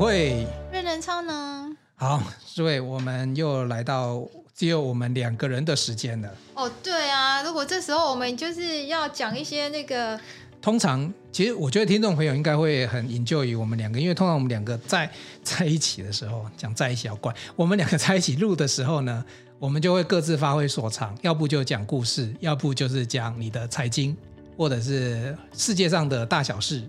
会，瑞人超能。好，诸位我们又来到只有我们两个人的时间了。哦，对啊，如果这时候我们就是要讲一些那个，通常其实我觉得听众朋友应该会很 enjoy 于我们两个，因为通常我们两个在在一起的时候讲在一起要怪，我们两个在一起录的时候呢，我们就会各自发挥所长，要不就讲故事，要不就是讲你的财经，或者是世界上的大小事。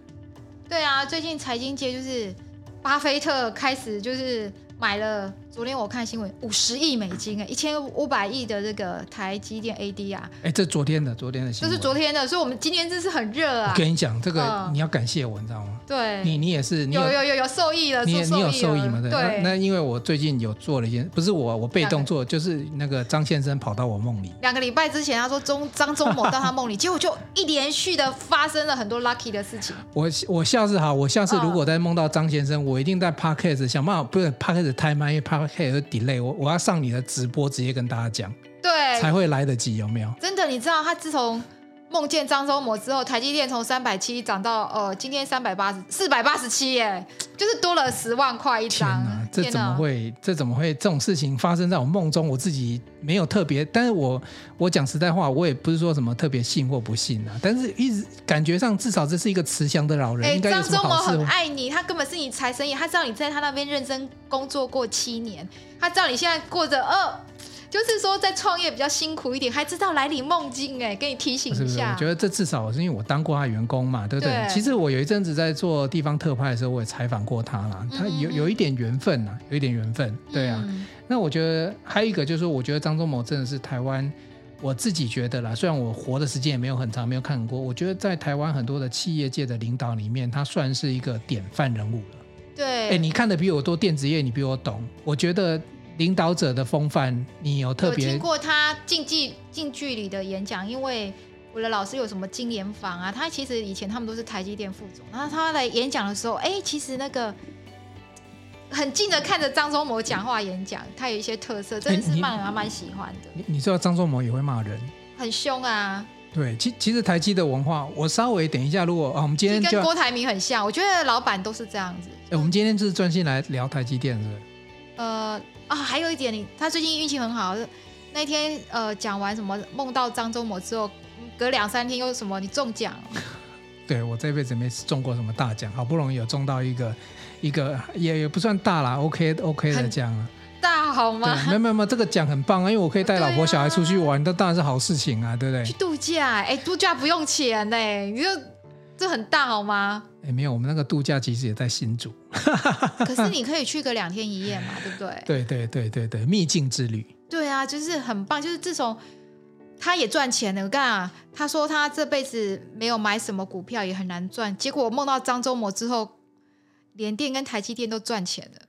对啊，最近财经界就是巴菲特开始就是买了。昨天我看新闻，五十亿美金哎，一千五百亿的这个台积电 AD 啊，哎，这昨天的昨天的新闻，这是昨天的，所以我们今天真是很热啊。我跟你讲，这个你要感谢我，你知道吗？对，你你也是，你有有有有受益了，你你有受益吗？对，对那，那因为我最近有做了一件，不是我我被动做，就是那个张先生跑到我梦里。两个礼拜之前，他说中张忠谋到他梦里，结果就一连续的发生了很多 lucky 的事情。我我下次好，我下次如果再梦到张先生，我一定在 podcast 想办法，不是 podcast 太慢，因为 podcast 有 delay。我我要上你的直播，直接跟大家讲，对，才会来得及，有没有？真的，你知道他自从梦见张忠谋之后，台积电从三百七涨到呃今天三百八十四百八十七耶，就是多了十万块一张。这怎么会？这怎么会？这种事情发生在我梦中，我自己没有特别，但是我我讲实在话，我也不是说什么特别信或不信啊，但是一直感觉上至少这是一个慈祥的老人。哎，张忠谋很爱你，他根本是你财神爷，他知道你在他那边认真工作过七年，他知道你现在过着呃。就是说，在创业比较辛苦一点，还知道来领梦境哎，给你提醒一下。是是？我觉得这至少是因为我当过他员工嘛，对不对？对。其实我有一阵子在做地方特派的时候，我也采访过他啦。他有有一点缘分呐，有一点缘分。对啊。嗯、那我觉得还有一个就是说，我觉得张忠谋真的是台湾，我自己觉得啦，虽然我活的时间也没有很长，没有看过，我觉得在台湾很多的企业界的领导里面，他算是一个典范人物了。对。哎，你看的比我多，电子业你比我懂，我觉得。领导者的风范，你有特别有听过他近距近距离的演讲？因为我的老师有什么金莲坊啊？他其实以前他们都是台积电副总，然后他来演讲的时候，哎，其实那个很近的看着张忠谋讲话演讲，他有一些特色，真的是让人蛮喜欢的。你你知道张忠谋也会骂人，很凶啊。对，其其实台积的文化，我稍微等一下，如果啊，我们今天跟郭台铭很像，我觉得老板都是这样子。哎，我们今天就是专心来聊台积电，是不是？呃。啊，还有一点，你他最近运气很好。那天呃讲完什么梦到张忠谋之后，隔两三天又什么你中奖。对，我这辈子没中过什么大奖，好不容易有中到一个 一个也也不算大啦，OK OK 的奖啊。大好吗？没有没有没有，这个奖很棒啊，因为我可以带老婆小孩出去玩，这当然是好事情啊，对不对？去度假，哎，度假不用钱呢，你就这很大好吗？哎，没有，我们那个度假其实也在新竹。可是你可以去个两天一夜嘛，对不对？对对对对对，秘境之旅。对啊，就是很棒。就是自从他也赚钱了，我看啊，他说他这辈子没有买什么股票，也很难赚。结果我梦到张忠谋之后，联电跟台积电都赚钱了。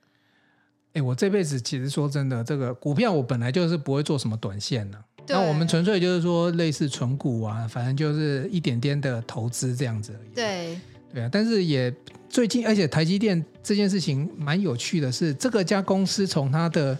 哎，我这辈子其实说真的，这个股票我本来就是不会做什么短线的。那我们纯粹就是说类似存股啊，反正就是一点点的投资这样子而已。对。对啊，但是也最近，而且台积电这件事情蛮有趣的是，这个家公司从它的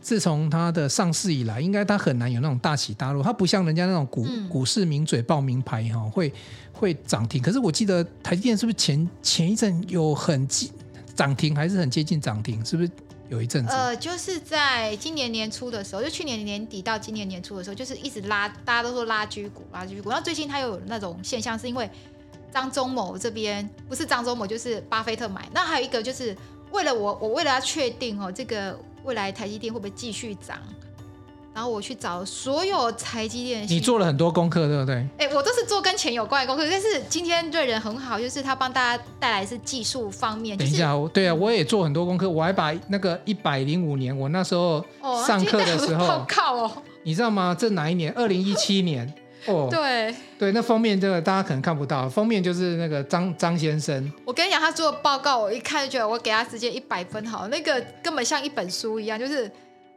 自从它的上市以来，应该它很难有那种大起大落，它不像人家那种股、嗯、股市名嘴报名牌哈，会会涨停。可是我记得台积电是不是前前一阵有很近涨停，还是很接近涨停？是不是有一阵子？呃，就是在今年年初的时候，就去年年底到今年年初的时候，就是一直拉，大家都说拉居股，拉居股。然后最近它又有那种现象，是因为。张忠谋这边不是张忠谋就是巴菲特买，那还有一个就是为了我，我为了要确定哦，这个未来台积电会不会继续涨，然后我去找所有台积电，你做了很多功课，对不对？哎，我都是做跟钱有关的功课，但是今天瑞人很好，就是他帮大家带来是技术方面。等一下，对啊，我也做很多功课，我还把那个一百零五年我那时候上课的时候，靠哦，你知道吗？这哪一年？二零一七年。哦，对对，那封面这个大家可能看不到，封面就是那个张张先生。我跟你讲，他做的报告，我一看就觉得我给他直接一百分好，那个根本像一本书一样，就是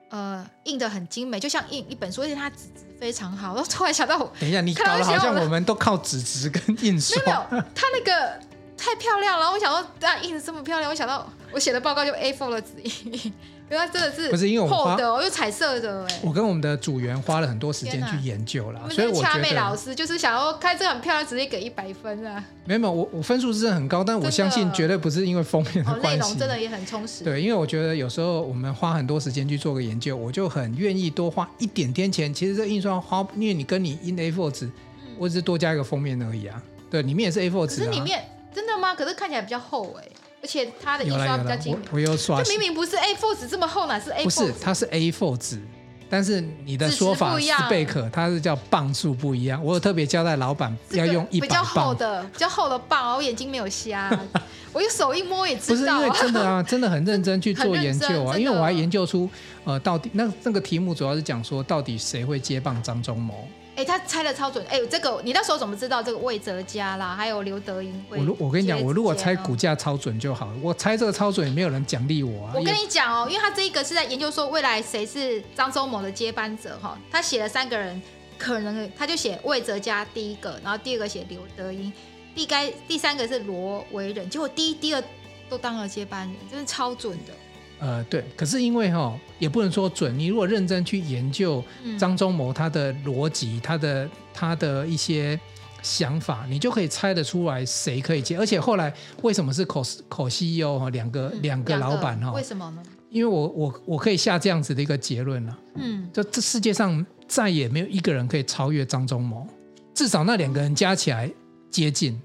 呃印的很精美，就像印一本书，而且它纸质非常好。我突然想到，等一下你搞得好像我们都靠纸质跟印刷。没有，他那个 太漂亮了。我想到，啊，印的这么漂亮，我想到我写的报告就 A4 的纸印。因为它真的是不是因为我们花厚的、哦，又彩色的哎。我跟我们的组员花了很多时间去研究了，所以我觉得老师就是想要看这个很漂亮，直接给一百分啊。没有没有，我我分数是很高，但我相信绝对不是因为封面的关系。哦，内容真的也很充实。对，因为我觉得有时候我们花很多时间去做个研究，我就很愿意多花一点点钱。其实这印刷花，因为你跟你 in A4 纸，我只是多加一个封面而已啊。对，里面也是 A4 纸啊。可是里面真的吗？可是看起来比较厚哎。而且它的印刷比较精美，我又刷，就明明不是 A4 纸这么厚，哪是 A4？不是，它是 A4 纸，但是你的说法是贝壳，它是叫磅数不一样。我有特别交代老板要用一比较厚的，比较厚的磅。我眼睛没有瞎，我用手一摸也知道。不是因为真的啊，真的很认真去做研究啊，因为我还研究出呃，到底那那个题目主要是讲说，到底谁会接棒张忠谋。哎，他猜的超准！哎，这个你那时候怎么知道这个魏哲家啦，还有刘德英会？我我跟你讲，我如果猜股价超准就好了。我猜这个超准也没有人奖励我啊。我跟你讲哦，因为他这一个是在研究说未来谁是张忠谋的接班者哈。他写了三个人，可能他就写魏哲家第一个，然后第二个写刘德英，第该第三个是罗维仁，结果第一、第二都当了接班人，真是超准的。呃，对，可是因为哈、哦，也不能说准。你如果认真去研究张忠谋他的逻辑，他的他的一些想法，你就可以猜得出来谁可以接。而且后来为什么是口口 CEO 哈，两个、嗯、两个老板哈？为什么呢？因为我我我可以下这样子的一个结论了。嗯，就这世界上再也没有一个人可以超越张忠谋，至少那两个人加起来接近。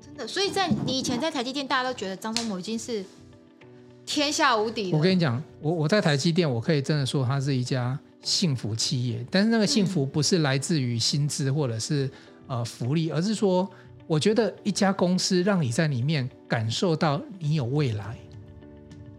真的，所以在你以前在台积电，大家都觉得张忠谋已经是。天下无敌！我跟你讲，我我在台积电，我可以真的说它是一家幸福企业。但是那个幸福不是来自于薪资或者是呃福利，而是说，我觉得一家公司让你在里面感受到你有未来，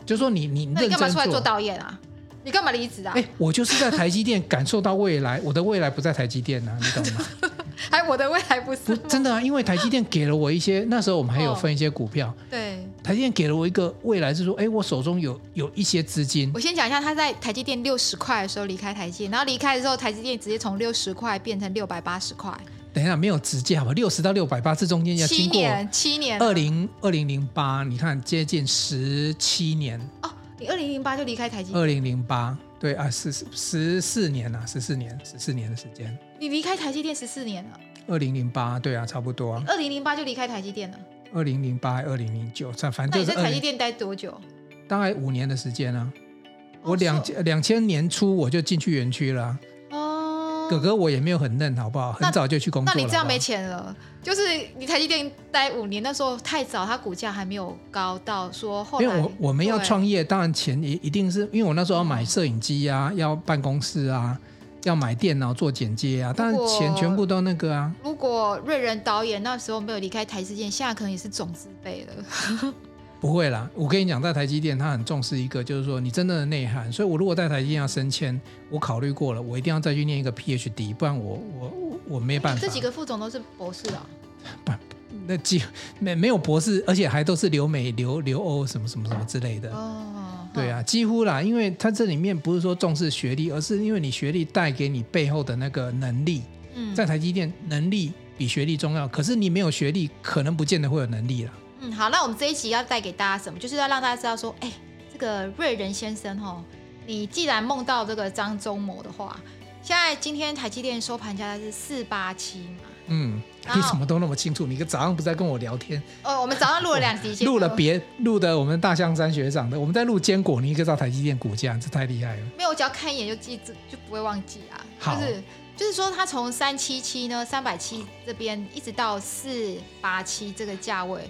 就是说你你那你干嘛出来做导演啊？你干嘛离职啊？哎，我就是在台积电感受到未来，我的未来不在台积电啊，你懂吗？还我的未来不是不真的啊，因为台积电给了我一些，那时候我们还有分一些股票，哦、对。台积电给了我一个未来，是说，哎，我手中有有一些资金。我先讲一下，他在台积电六十块的时候离开台积电，然后离开的时候，台积电直接从六十块变成六百八十块。等一下，没有直接好吧？六十到六百八，这中间要经过七年，七年。二零二零零八，你看接近十七年。哦，你二零零八就离开台积电？二零零八，对啊，十十四年啊，十四年，十四年的时间。你离开台积电十四年了？二零零八，对啊，差不多啊。二零零八就离开台积电了。二零零八、二零零九，反正那你在台积电待多久？大概五年的时间啊。我两两千年初我就进去园区了。哦。哥哥，我也没有很嫩，好不好？很早就去工作了。那你这样没钱了？就是你台积电待五年，那时候太早，它股价还没有高到说后来。因为我我们要创业，当然钱也一定是因为我那时候要买摄影机啊，要办公室啊。要买电脑做剪接啊，但是钱全部都那个啊。如果瑞仁导演那时候没有离开台积电，现在可能也是总资辈了。不会啦，我跟你讲，在台积电他很重视一个，就是说你真正的内涵。所以我如果在台积电要升迁，我考虑过了，我一定要再去念一个 PhD，不然我我我没办法。这几个副总都是博士啊？不，那几没没有博士，而且还都是留美、留留欧什么什么什么之类的。哦。对啊，几乎啦，因为他这里面不是说重视学历，而是因为你学历带给你背后的那个能力。嗯，在台积电，能力比学历重要。可是你没有学历，可能不见得会有能力了。嗯，好，那我们这一集要带给大家什么？就是要让大家知道说，哎，这个瑞仁先生哦，你既然梦到这个张忠谋的话，现在今天台积电收盘价是四八七嘛。嗯，你怎么都那么清楚？你个早上不是在跟我聊天？哦，我们早上录了两集，录了别录的我们大象山学长的，我们在录坚果，你一个知道台积电股价，这太厉害了。没有，我只要看一眼就记住，就不会忘记啊。好，就是就是说，它从三七七呢，三百七这边一直到四八七这个价位，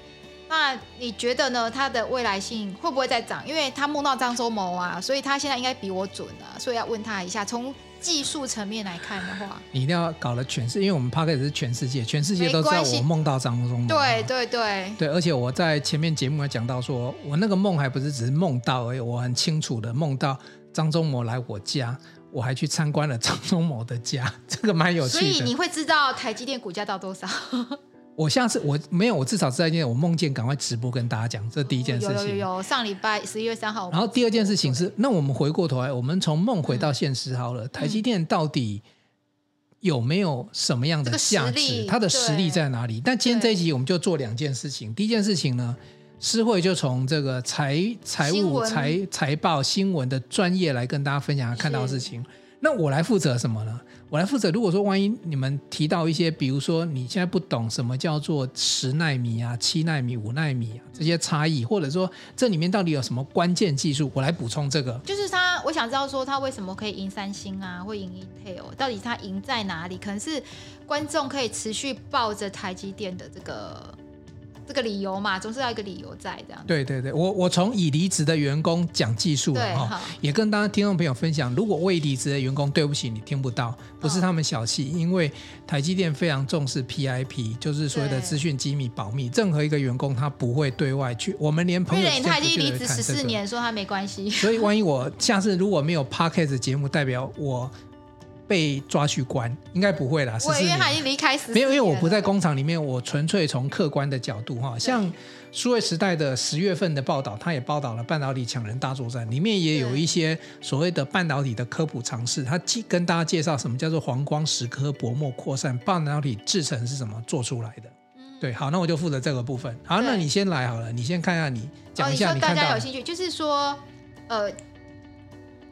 那你觉得呢？它的未来性会不会再涨？因为他梦到张忠谋啊，所以他现在应该比我准啊，所以要问他一下。从技术层面来看的话，你一定要搞了全世，因为我们 Podcast 是全世界，全世界都知道我梦到张忠谋。对对对对，而且我在前面节目也讲到说，说我那个梦还不是只是梦到而已，我很清楚的梦到张忠谋来我家，我还去参观了张忠谋的家，这个蛮有趣的。所以你会知道台积电股价到多少？我下次我没有，我至少是在今天，我梦见赶快直播跟大家讲，这是第一件事情。有有有，上礼拜十一月三号。然后第二件事情是，那我们回过头来，我们从梦回到现实好了。嗯、台积电到底有没有什么样的价值？它的实力在哪里？但今天这一集我们就做两件事情。第一件事情呢，诗慧就从这个财财务财财报新闻的专业来跟大家分享他看到的事情。那我来负责什么呢？我来负责。如果说万一你们提到一些，比如说你现在不懂什么叫做十纳米啊、七纳米、五纳米啊这些差异，或者说这里面到底有什么关键技术，我来补充这个。就是他，我想知道说他为什么可以赢三星啊，会赢 Intel，到底他赢在哪里？可能是观众可以持续抱着台积电的这个。这个理由嘛，总是要一个理由在这样。对对对，我我从已离职的员工讲技术了哈，也跟大家听众朋友分享，如果未离职的员工，对不起，你听不到，不是他们小气，哦、因为台积电非常重视 PIP，就是所谓的资讯机密保密，任何一个员工他不会对外去，我们连朋友他已经离职十四年，说他没关系。所以万一我下次如果没有 Podcast 节目，代表我。被抓去关，应该不会啦。我因为他已经离开没有，因为我不在工厂里面，我纯粹从客观的角度哈。像数位时代的十月份的报道，他也报道了半导体抢人大作战，里面也有一些所谓的半导体的科普尝试。他跟大家介绍什么叫做黄光蚀刻薄膜扩散，半导体制成是怎么做出来的。对，好，那我就负责这个部分。好，那你先来好了，你先看一下你讲一下你看到。大家有兴趣，就是说，呃。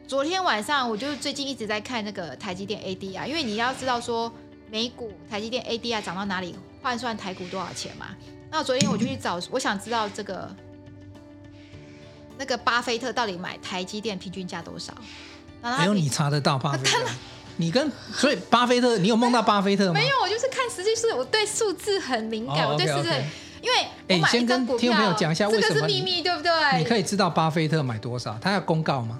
昨天晚上我就最近一直在看那个台积电 ADR，因为你要知道说美股台积电 ADR 涨到哪里换算台股多少钱嘛。那我昨天我就去找，我想知道这个那个巴菲特到底买台积电平均价多少？没有你查得到巴菲特？你跟所以巴菲特，你有梦到巴菲特吗？没有，我就是看实际数，我对数字很敏感，我对数字，因为哎，你先跟听众朋友讲一下为什么？这个是秘密，对不对？你可以知道巴菲特买多少，他要公告吗？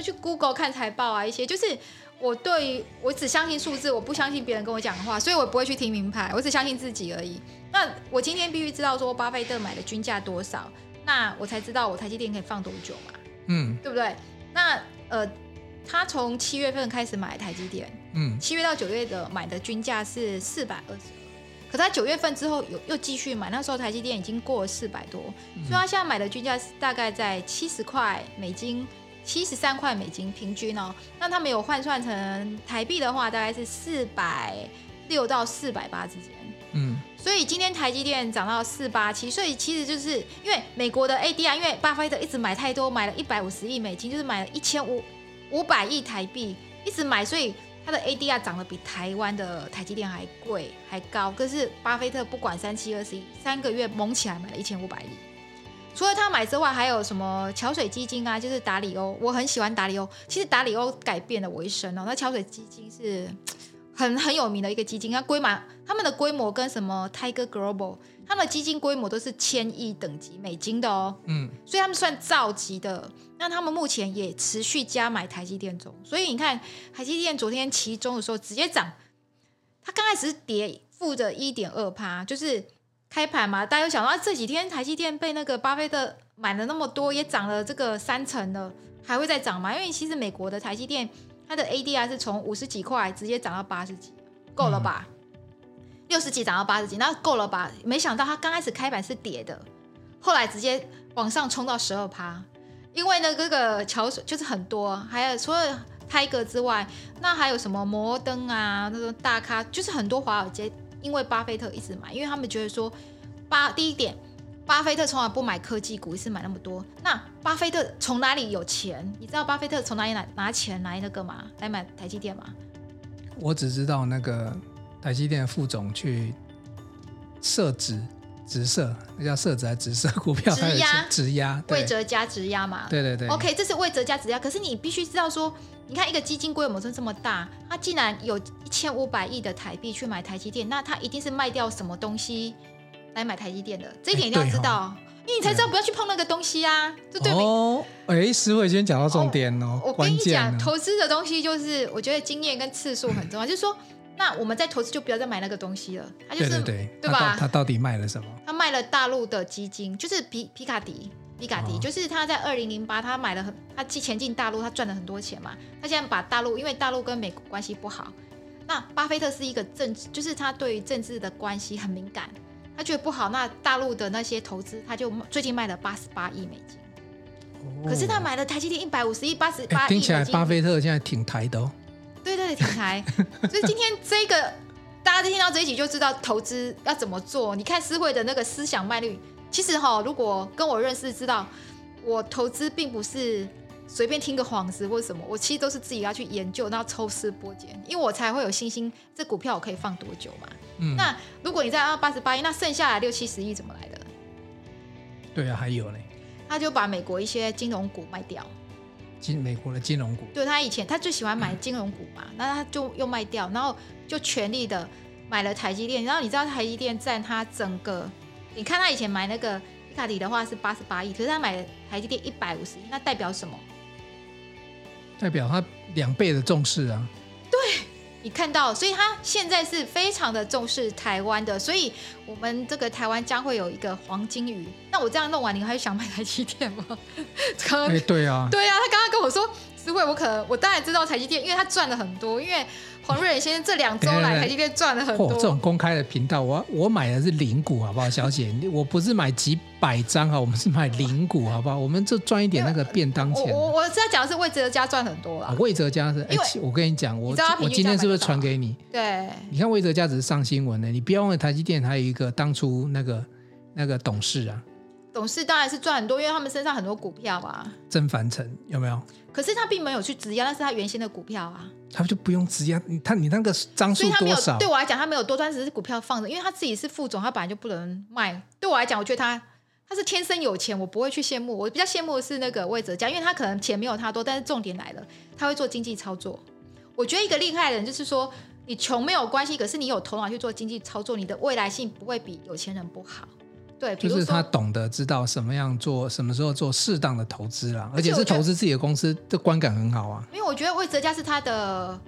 就去 Google 看财报啊，一些就是我对我只相信数字，我不相信别人跟我讲的话，所以我不会去听名牌，我只相信自己而已。那我今天必须知道说巴菲特买的均价多少，那我才知道我台积电可以放多久嘛，嗯，对不对？那呃，他从七月份开始买台积电，嗯，七月到九月的买的均价是四百二十，可他九月份之后有又继续买，那时候台积电已经过了四百多，所以他现在买的均价是大概在七十块美金。七十三块美金平均哦，那他们有换算成台币的话，大概是四百六到四百八之间。嗯，所以今天台积电涨到四八七，所以其实就是因为美国的 ADR，因为巴菲特一直买太多，买了一百五十亿美金，就是买了一千五五百亿台币，一直买，所以他的 ADR 涨得比台湾的台积电还贵还高。可是巴菲特不管三七二十一，三个月猛起来买了一千五百亿。除了他买之外，还有什么桥水基金啊？就是达里欧，我很喜欢达里欧。其实达里欧改变了我一生哦。那桥水基金是很很有名的一个基金，它规模他们的规模跟什么 Tiger Global，他们的基金规模都是千亿等级美金的哦。嗯，所以他们算兆级的。那他们目前也持续加买台积电中，所以你看台积电昨天期中的时候直接涨，它刚开始是跌负的一点二趴，就是。开盘嘛，大家有想到这几天台积电被那个巴菲特买了那么多，也涨了这个三成了，还会再涨吗？因为其实美国的台积电它的 ADR 是从五十几块直接涨到八十几，够了吧？六十几涨到八十几，那够了吧？没想到它刚开始开盘是跌的，后来直接往上冲到十二趴，因为呢这个桥水就是很多，还有除了泰格之外，那还有什么摩登啊，那种大咖，就是很多华尔街。因为巴菲特一直买，因为他们觉得说，巴第一点，巴菲特从来不买科技股，一次买那么多。那巴菲特从哪里有钱？你知道巴菲特从哪里拿拿钱来那个吗？来买台积电吗？我只知道那个台积电副总去设置直射，那叫设置还是直射股票？直压直压，魏哲家质押嘛？对对对。OK，这是魏哲家质押，可是你必须知道说。你看一个基金规模真这么大，它既然有一千五百亿的台币去买台积电，那它一定是卖掉什么东西来买台积电的，这一点一定要知道，哦、因为你才知道不要去碰那个东西啊，这对没？哦，哎，师慧今天讲到重点哦，我跟你讲，投资的东西就是我觉得经验跟次数很重要，就是说，那我们在投资就不要再买那个东西了，他就是对对对，对吧？他到底卖了什么？他卖了大陆的基金，就是皮皮卡迪。皮卡迪就是他在二零零八，他买了很，他进前进大陆，他赚了很多钱嘛。他现在把大陆，因为大陆跟美国关系不好，那巴菲特是一个政治，就是他对于政治的关系很敏感，他觉得不好，那大陆的那些投资，他就最近卖了八十八亿美金。哦、可是他买了台积电一百五十亿，八十八亿。听起来巴菲特现在挺台的哦。对对对，挺台。所以今天这个大家听到这一集就知道投资要怎么做。你看思慧的那个思想脉率。其实哈，如果跟我认识知道，我投资并不是随便听个幌子或什么，我其实都是自己要去研究，然后抽丝剥茧，因为我才会有信心，这股票我可以放多久嘛。嗯。那如果你在二八十八亿，那剩下来六七十亿怎么来的？对啊，还有嘞。他就把美国一些金融股卖掉。金美国的金融股。对，他以前他最喜欢买金融股嘛，那、嗯、他就又卖掉，然后就全力的买了台积电。然后你知道台积电占他整个，你看他以前买那个伊卡迪的话是八十八亿，可是他买台积电一百五十亿，那代表什么？代表他两倍的重视啊。对。你看到，所以他现在是非常的重视台湾的，所以我们这个台湾将会有一个黄金鱼。那我这样弄完，你还想买台积电吗？哎、欸，对啊，对啊，他刚刚跟我说。思慧，我可能我当然知道台积电，因为他赚了很多。因为黄瑞仁先生这两周来台积电赚了很多。这种公开的频道，我我买的是零股，好不好，小姐？我不是买几百张啊，我们是买零股，好不好？我们就赚一点那个便当钱。我我在讲的是魏哲家赚很多了。魏哲家是，哎，我跟你讲，我我今天是不是传给你？对。你看魏哲家只是上新闻的，你不要忘了台积电还有一个当初那个那个董事啊。董事当然是赚很多，因为他们身上很多股票啊。曾凡成有没有？可是他并没有去质押，那是他原先的股票啊。他就不用质押，你他你那个张数多少？对我来讲，他没有多，赚只是股票放着，因为他自己是副总，他本来就不能卖。对我来讲，我觉得他他是天生有钱，我不会去羡慕。我比较羡慕的是那个魏哲家，因为他可能钱没有他多，但是重点来了，他会做经济操作。我觉得一个厉害的人就是说，你穷没有关系，可是你有头脑去做经济操作，你的未来性不会比有钱人不好。对，就是他懂得知道什么样做，什么时候做适当的投资啦，而且是投资自己的公司的观感很好啊。因为我觉得魏哲家是他的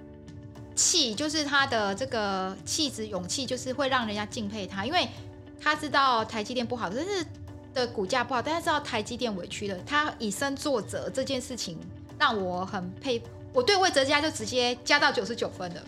气，就是他的这个气质、勇气，就是会让人家敬佩他。因为他知道台积电不好，但是的股价不好，但是知道台积电委屈了，他以身作则这件事情让我很佩服。我对魏哲家就直接加到九十九分了。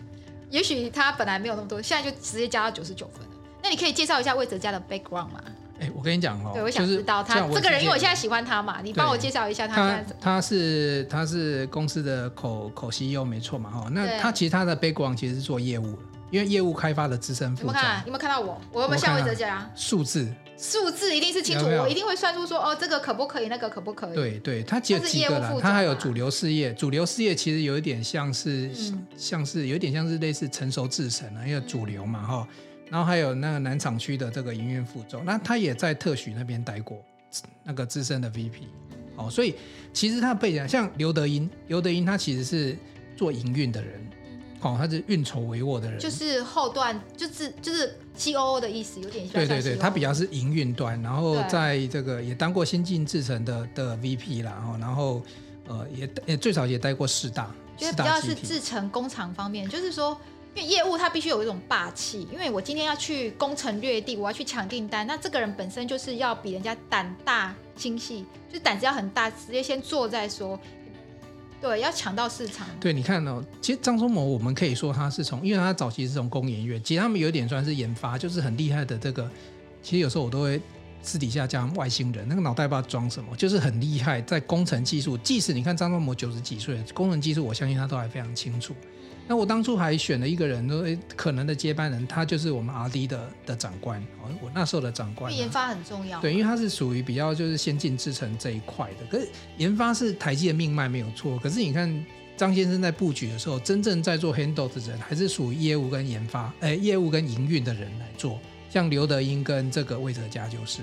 也许他本来没有那么多，现在就直接加到九十九分了。那你可以介绍一下魏哲家的 background 吗？哎，我跟你讲哦，对，我想知道他这个人，因为我现在喜欢他嘛，你帮我介绍一下他。他他是他是公司的口口 CEO 没错嘛哈，那他其实他的 background 其实是做业务，因为业务开发的资深副总。有没有看到我？我有没有像魏哲家？数字数字一定是清楚，我一定会算出说哦，这个可不可以，那个可不可以？对对，他只有几个了，他还有主流事业，主流事业其实有一点像是像是有一点像是类似成熟制程啊，因为主流嘛哈。然后还有那个南厂区的这个营运副总，那他也在特许那边待过，那个资深的 VP，哦，所以其实他的背景像刘德英，刘德英他其实是做营运的人，哦，他是运筹帷幄的人，就是后段，就是就是 COO 的意思，有点像，对对对，他比较是营运端，然后在这个也当过先进制程的的 VP 啦，哦，然后呃也也最少也待过四大，就比较是制程工厂方面，就是说。因为业务它必须有一种霸气，因为我今天要去攻城略地，我要去抢订单，那这个人本身就是要比人家胆大心细，就是胆子要很大，直接先做再说。对，要抢到市场。对，你看哦，其实张忠谋，我们可以说他是从，因为他早期是从工研院，其实他们有点算是研发，就是很厉害的这个。其实有时候我都会私底下讲外星人，那个脑袋不知道装什么，就是很厉害，在工程技术。即使你看张忠谋九十几岁，工程技术我相信他都还非常清楚。那我当初还选了一个人，说可能的接班人，他就是我们 R&D 的的长官，我那时候的长官。研发很重要。对，因为他是属于比较就是先进制程这一块的，可是研发是台积的命脉没有错。可是你看张先生在布局的时候，真正在做 handle 的人，还是属于业务跟研发，哎，业务跟营运的人来做。像刘德英跟这个魏哲家就是。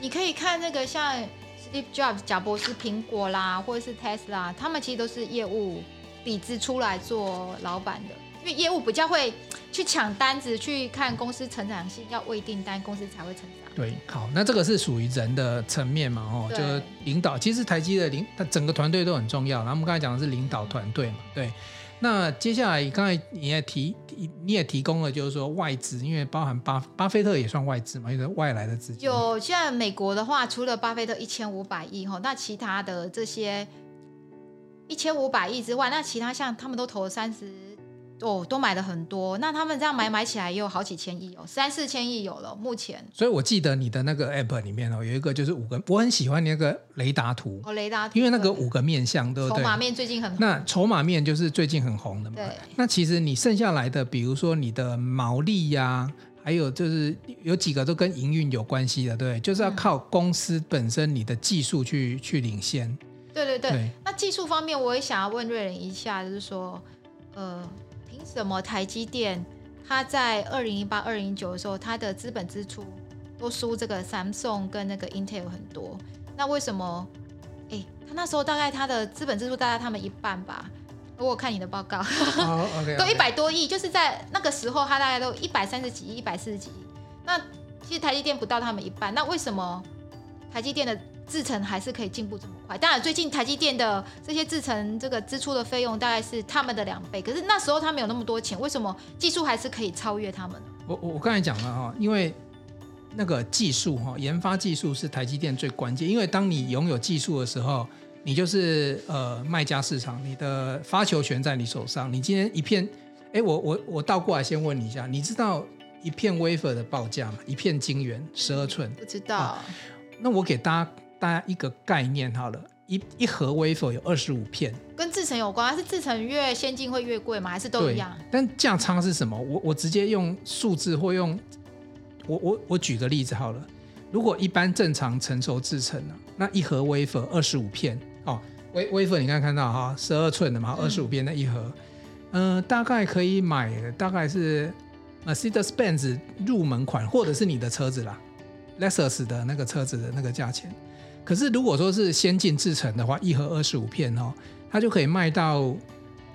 你可以看那个像 Steve Jobs 贾博士苹果啦，或者是 Tesla，他们其实都是业务。底子出来做老板的，因为业务比较会去抢单子，去看公司成长性，要未订单，公司才会成长。对，好，那这个是属于人的层面嘛，哦，就领导。其实台积的领，它整个团队都很重要。然后我们刚才讲的是领导团队嘛，对。那接下来刚才你也提，你也提供了，就是说外资，因为包含巴巴菲特也算外资嘛，就是外来的资金。有，现在美国的话，除了巴菲特一千五百亿哈，那其他的这些。一千五百亿之外，那其他像他们都投了三十，哦，都买了很多。那他们这样买买起来也有好几千亿哦，三四千亿有了。目前，所以我记得你的那个 app 里面哦，有一个就是五个，我很喜欢你那个雷达图哦，雷达图，因为那个五个面相，对不对？筹码面最近很红，那筹码面就是最近很红的嘛。对。那其实你剩下来的，比如说你的毛利呀、啊，还有就是有几个都跟营运有关系的，对，就是要靠公司本身你的技术去去领先。对对对，对那技术方面，我也想要问瑞仁一下，就是说，呃，凭什么台积电它在二零一八、二零一九的时候，它的资本支出都输这个 Samsung 跟那个 Intel 很多？那为什么？哎，他那时候大概它的资本支出大概他们一半吧？我有看你的报告，哦、okay, okay. 都一百多亿，就是在那个时候，它大概都一百三十几亿、一百四十几亿。那其实台积电不到他们一半，那为什么台积电的？制程还是可以进步这么快，当然最近台积电的这些制程这个支出的费用大概是他们的两倍，可是那时候他们有那么多钱，为什么技术还是可以超越他们呢？我我刚才讲了哈，因为那个技术哈，研发技术是台积电最关键，因为当你拥有技术的时候，你就是呃卖家市场，你的发球权在你手上。你今天一片，哎，我我我倒过来先问你一下，你知道一片 wafer 的报价吗？一片晶圆十二寸？不知道。那我给大家。大家一个概念好了，一一盒 wafer 有二十五片，跟制成有关，还是制成越先进会越贵吗？还是都一样？但价差是什么？我我直接用数字或用我我我举个例子好了，如果一般正常成熟制成呢，那一盒 wafer 二十五片哦，wafer 你刚才看到哈，十二寸的嘛，二十五片那一盒，嗯、呃，大概可以买大概是 Mercedes-Benz 入门款，或者是你的车子啦，Lexus 的那个车子的那个价钱。可是如果说是先进制成的话，一盒二十五片哦，它就可以卖到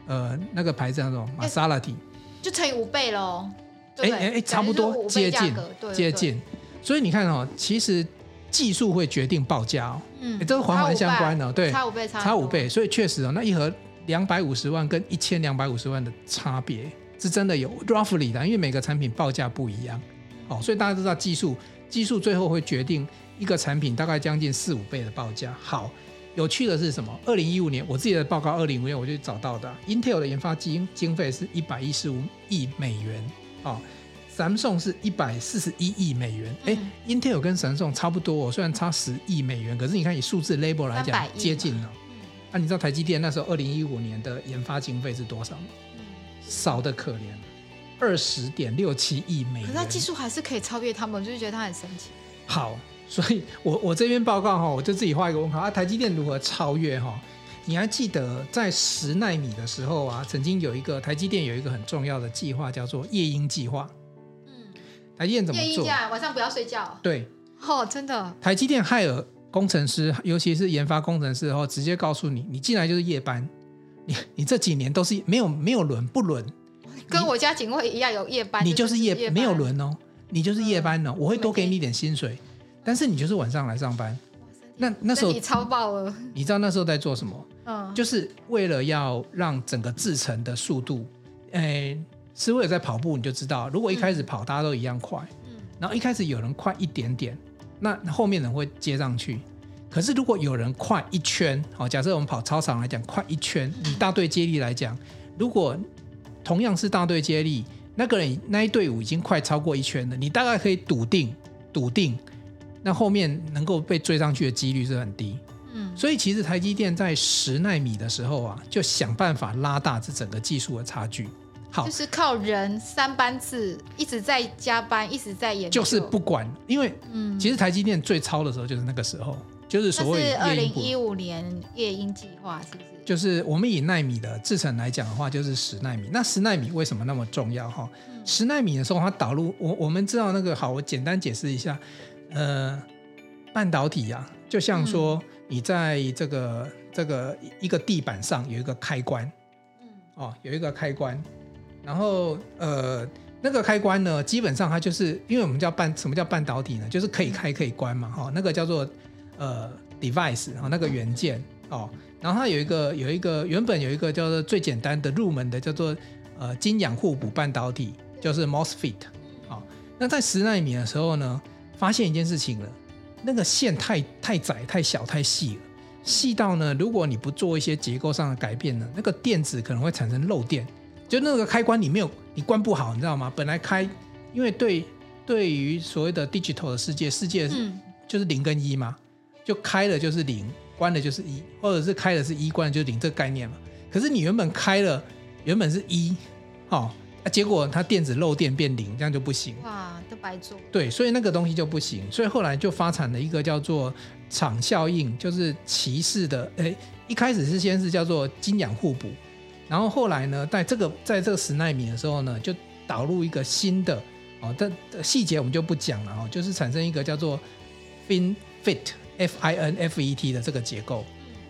呃那个牌子那种玛莎拉蒂，就乘以五倍喽。哎哎哎，差不多接近接近。所以你看哦，其实技术会决定报价哦，嗯，这是环环相关的，对，差五倍差差五倍，所以确实哦，那一盒两百五十万跟一千两百五十万的差别是真的有 roughly 的，因为每个产品报价不一样哦，所以大家都知道技术技术最后会决定。一个产品大概将近四五倍的报价。好，有趣的是什么？二零一五年我自己的报告，二零一五年我就找到的，Intel 的研发经经费是一百一十五亿美元，哦，Samsung 是一百四十一亿美元。哎、嗯、，Intel 跟 Samsung 差不多，哦虽然差十亿美元，可是你看以数字 label 来讲，接近了。啊，你知道台积电那时候二零一五年的研发经费是多少吗？嗯、少的可怜，二十点六七亿美元。可是它技术还是可以超越他们，我就是觉得它很神奇。好。所以我我这边报告哈，我就自己画一个问号啊。台积电如何超越哈？你还记得在十纳米的时候啊，曾经有一个台积电有一个很重要的计划，叫做夜鹰计划。嗯，台积电怎么做？夜鹰晚上不要睡觉。对，哦，真的。台积电害尔工程师，尤其是研发工程师，后直接告诉你，你进来就是夜班，你你这几年都是没有没有轮不轮，跟我家警卫一样有夜班，你就是夜，就是夜没有轮哦，你就是夜班哦，嗯、我会多给你一点薪水。但是你就是晚上来上班，那那时候你超爆了。你知道那时候在做什么？嗯，就是为了要让整个制程的速度，诶，是为了在跑步，你就知道，如果一开始跑大家都一样快，嗯，然后一开始有人快一点点，那后面人会接上去。可是如果有人快一圈，好，假设我们跑操场来讲，快一圈，以大队接力来讲，如果同样是大队接力，那个人那一队伍已经快超过一圈了，你大概可以笃定，笃定。那后面能够被追上去的几率是很低，嗯，所以其实台积电在十纳米的时候啊，就想办法拉大这整个技术的差距。好，就是靠人三班制一直在加班，一直在研究，就是不管，因为嗯，其实台积电最超的时候就是那个时候，就是所谓二零一五年夜鹰计划，是不是？就是我们以奈米的制程来讲的话，就是十纳米。那十纳米为什么那么重要？哈，十纳米的时候它导入我我们知道那个好，我简单解释一下。呃，半导体呀、啊，就像说你在这个、嗯、这个一个地板上有一个开关，嗯，哦，有一个开关，然后呃，那个开关呢，基本上它就是因为我们叫半，什么叫半导体呢？就是可以开可以关嘛，哈、哦，那个叫做呃 device 啊、哦，那个元件哦，然后它有一个有一个原本有一个叫做最简单的入门的叫做呃晶氧互补半导体，就是 MOSFET，哦，那在十纳米的时候呢？发现一件事情了，那个线太太窄、太小、太细了，细到呢，如果你不做一些结构上的改变呢，那个电子可能会产生漏电，就那个开关你没有，你关不好，你知道吗？本来开，因为对对于所谓的 digital 的世界，世界就是零跟一嘛，就开了就是零，关的就是一，或者是开的是一，关的就是零，这个概念嘛。可是你原本开了，原本是一，哦，结果它电子漏电变零，这样就不行。哇都白做。对，所以那个东西就不行，所以后来就发展了一个叫做场效应，就是歧视的。哎，一开始是先是叫做金氧互补，然后后来呢，在这个在这个十奈米的时候呢，就导入一个新的哦，但细节我们就不讲了哦，就是产生一个叫做 FinFET F I N F E T 的这个结构。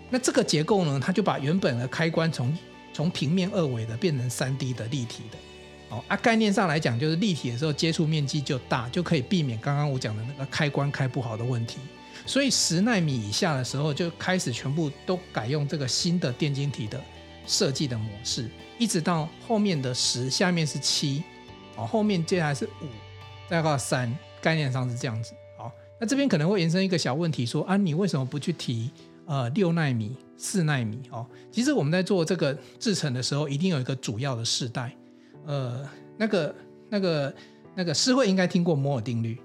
那这个结构呢，它就把原本的开关从从平面二维的变成三 D 的立体的。哦啊，概念上来讲，就是立体的时候接触面积就大，就可以避免刚刚我讲的那个开关开不好的问题。所以十纳米以下的时候，就开始全部都改用这个新的电晶体的设计的模式，一直到后面的十，下面是七，哦，后面接下来是五，再到三，概念上是这样子。好，那这边可能会延伸一个小问题，说啊，你为什么不去提呃六纳米、四纳米？哦，其实我们在做这个制程的时候，一定有一个主要的世代。呃，那个、那个、那个，诗慧应该听过摩尔定律，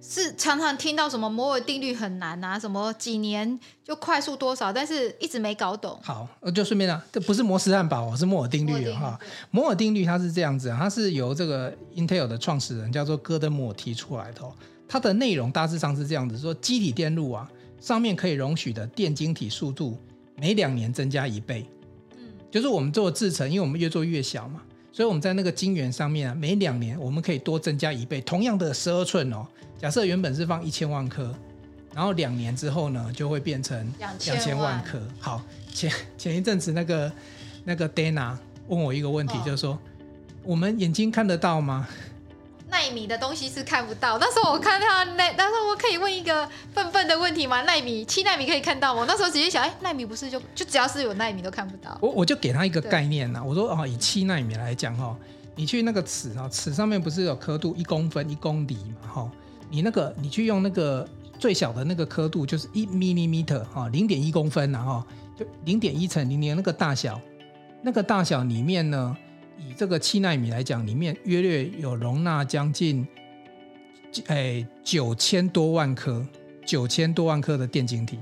是常常听到什么摩尔定律很难啊，什么几年就快速多少，但是一直没搞懂。好，就顺便啊，这不是摩斯汉堡，是摩尔定律哈。摩尔定律它是这样子，它是由这个 Intel 的创始人叫做戈登摩尔提出来的。它的内容大致上是这样子，说机体电路啊，上面可以容许的电晶体速度每两年增加一倍。嗯就是我们做制程，因为我们越做越小嘛，所以我们在那个晶圆上面啊，每两年我们可以多增加一倍。同样的十二寸哦，假设原本是放一千万颗，然后两年之后呢，就会变成两千万颗。好，前前一阵子那个那个 Dana 问我一个问题，就是说，我们眼睛看得到吗？奈米的东西是看不到。那时候我看到那，那时候我可以问一个笨笨的问题吗？奈米七奈米可以看到吗？那时候直接想，哎，奈米不是就就只要是有奈米都看不到。我我就给他一个概念呐，我说哦，以七奈米来讲哦，你去那个尺啊，尺上面不是有刻度一公分一公里嘛哈，你那个你去用那个最小的那个刻度就是一 millimeter 哈，零点一公分然后就零点一乘零点那个大小，那个大小里面呢。以这个七纳米来讲，里面约略有容纳将近，诶九千多万颗，九千多万颗的电晶体，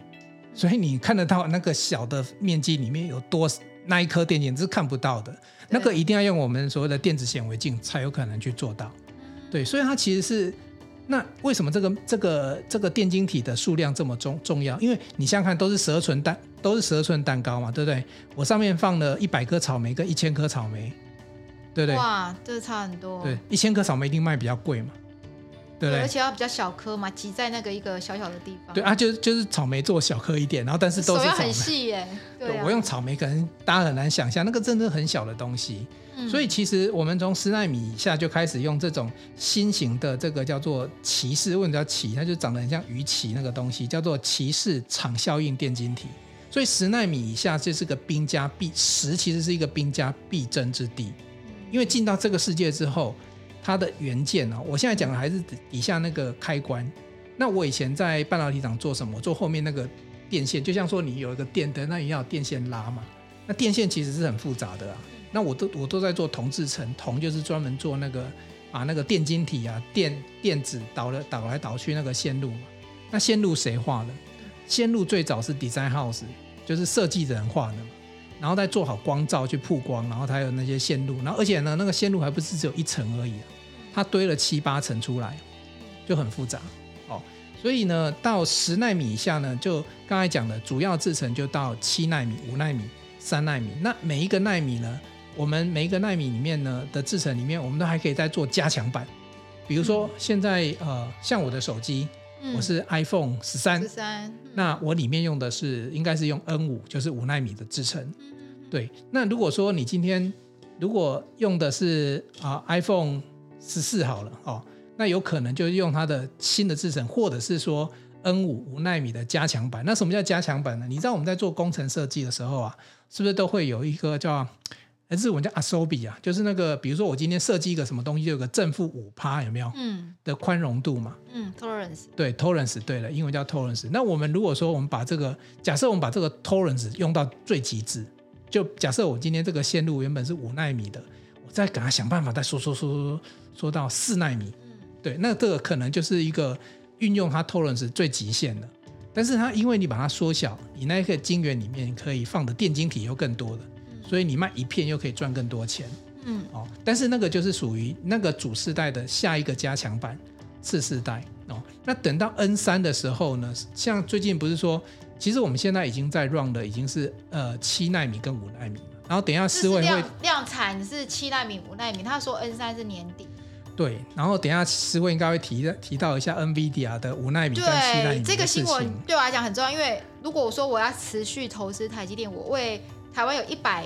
所以你看得到那个小的面积里面有多那一颗电晶体是看不到的，那个一定要用我们所谓的电子显微镜才有可能去做到。对，所以它其实是那为什么这个这个这个电晶体的数量这么重重要？因为你想想看，都是十二寸蛋，都是十二寸蛋糕嘛，对不对？我上面放了一百颗草莓跟一千颗草莓。对不对，哇，这差很多。对，一千颗草莓一定卖比较贵嘛，对不对？而且要比较小颗嘛，挤在那个一个小小的地方。对啊，就就是草莓做小颗一点，然后但是都是很细耶。对，对，我用草莓可能大家很难想象，那个真的很小的东西。嗯。所以其实我们从十奈米以下就开始用这种新型的这个叫做鳍式，为什么叫鳍？它就长得很像鱼鳍那个东西，叫做鳍式场效应电晶体。所以十奈米以下就是个兵家必十，其实是一个兵家必争之地。因为进到这个世界之后，它的元件哦，我现在讲的还是底下那个开关。那我以前在半导体厂做什么？做后面那个电线，就像说你有一个电灯，那也要电线拉嘛。那电线其实是很复杂的啊。那我都我都在做铜制程，铜就是专门做那个把那个电晶体啊、电电子导了导来导去那个线路嘛。那线路谁画的？线路最早是 design house，就是设计人画的嘛。然后再做好光照去曝光，然后它有那些线路，然后而且呢，那个线路还不是只有一层而已，它堆了七八层出来，就很复杂。哦，所以呢，到十纳米以下呢，就刚才讲的主要制程就到七纳米、五纳米、三纳米。那每一个纳米呢，我们每一个纳米里面呢的制程里面，我们都还可以再做加强版。比如说现在呃，像我的手机，我是 iPhone 十三，十三，那我里面用的是应该是用 N 五，就是五纳米的制程。对，那如果说你今天如果用的是啊 iPhone 十四好了哦，那有可能就是用它的新的制程，或者是说 N 五五纳米的加强版。那什么叫加强版呢？你知道我们在做工程设计的时候啊，是不是都会有一个叫日文叫 asobi 啊？就是那个比如说我今天设计一个什么东西，就有个正负五趴有没有？嗯，的宽容度嘛。嗯，tolerance。对，tolerance 对了，英文叫 tolerance。那我们如果说我们把这个假设我们把这个 tolerance 用到最极致。就假设我今天这个线路原本是五纳米的，我再给它想办法再缩缩缩缩缩到四纳米，嗯对，那这个可能就是一个运用它 tolerance 最极限的。但是它因为你把它缩小，你那一个晶圆里面可以放的电晶体又更多的，所以你卖一片又可以赚更多钱。嗯，哦，但是那个就是属于那个主世代的下一个加强版次世代哦。那等到 N 三的时候呢，像最近不是说，其实我们现在已经在 run 的已经是呃七纳米跟五纳米，然后等一下思维会量量产是七纳米五纳米，他说 N 三是年底。对，然后等一下思维应该会提提到一下 NVIDIA 的五纳米跟七纳米这个新闻对我来讲很重要，因为如果我说我要持续投资台积电，我为台湾有一百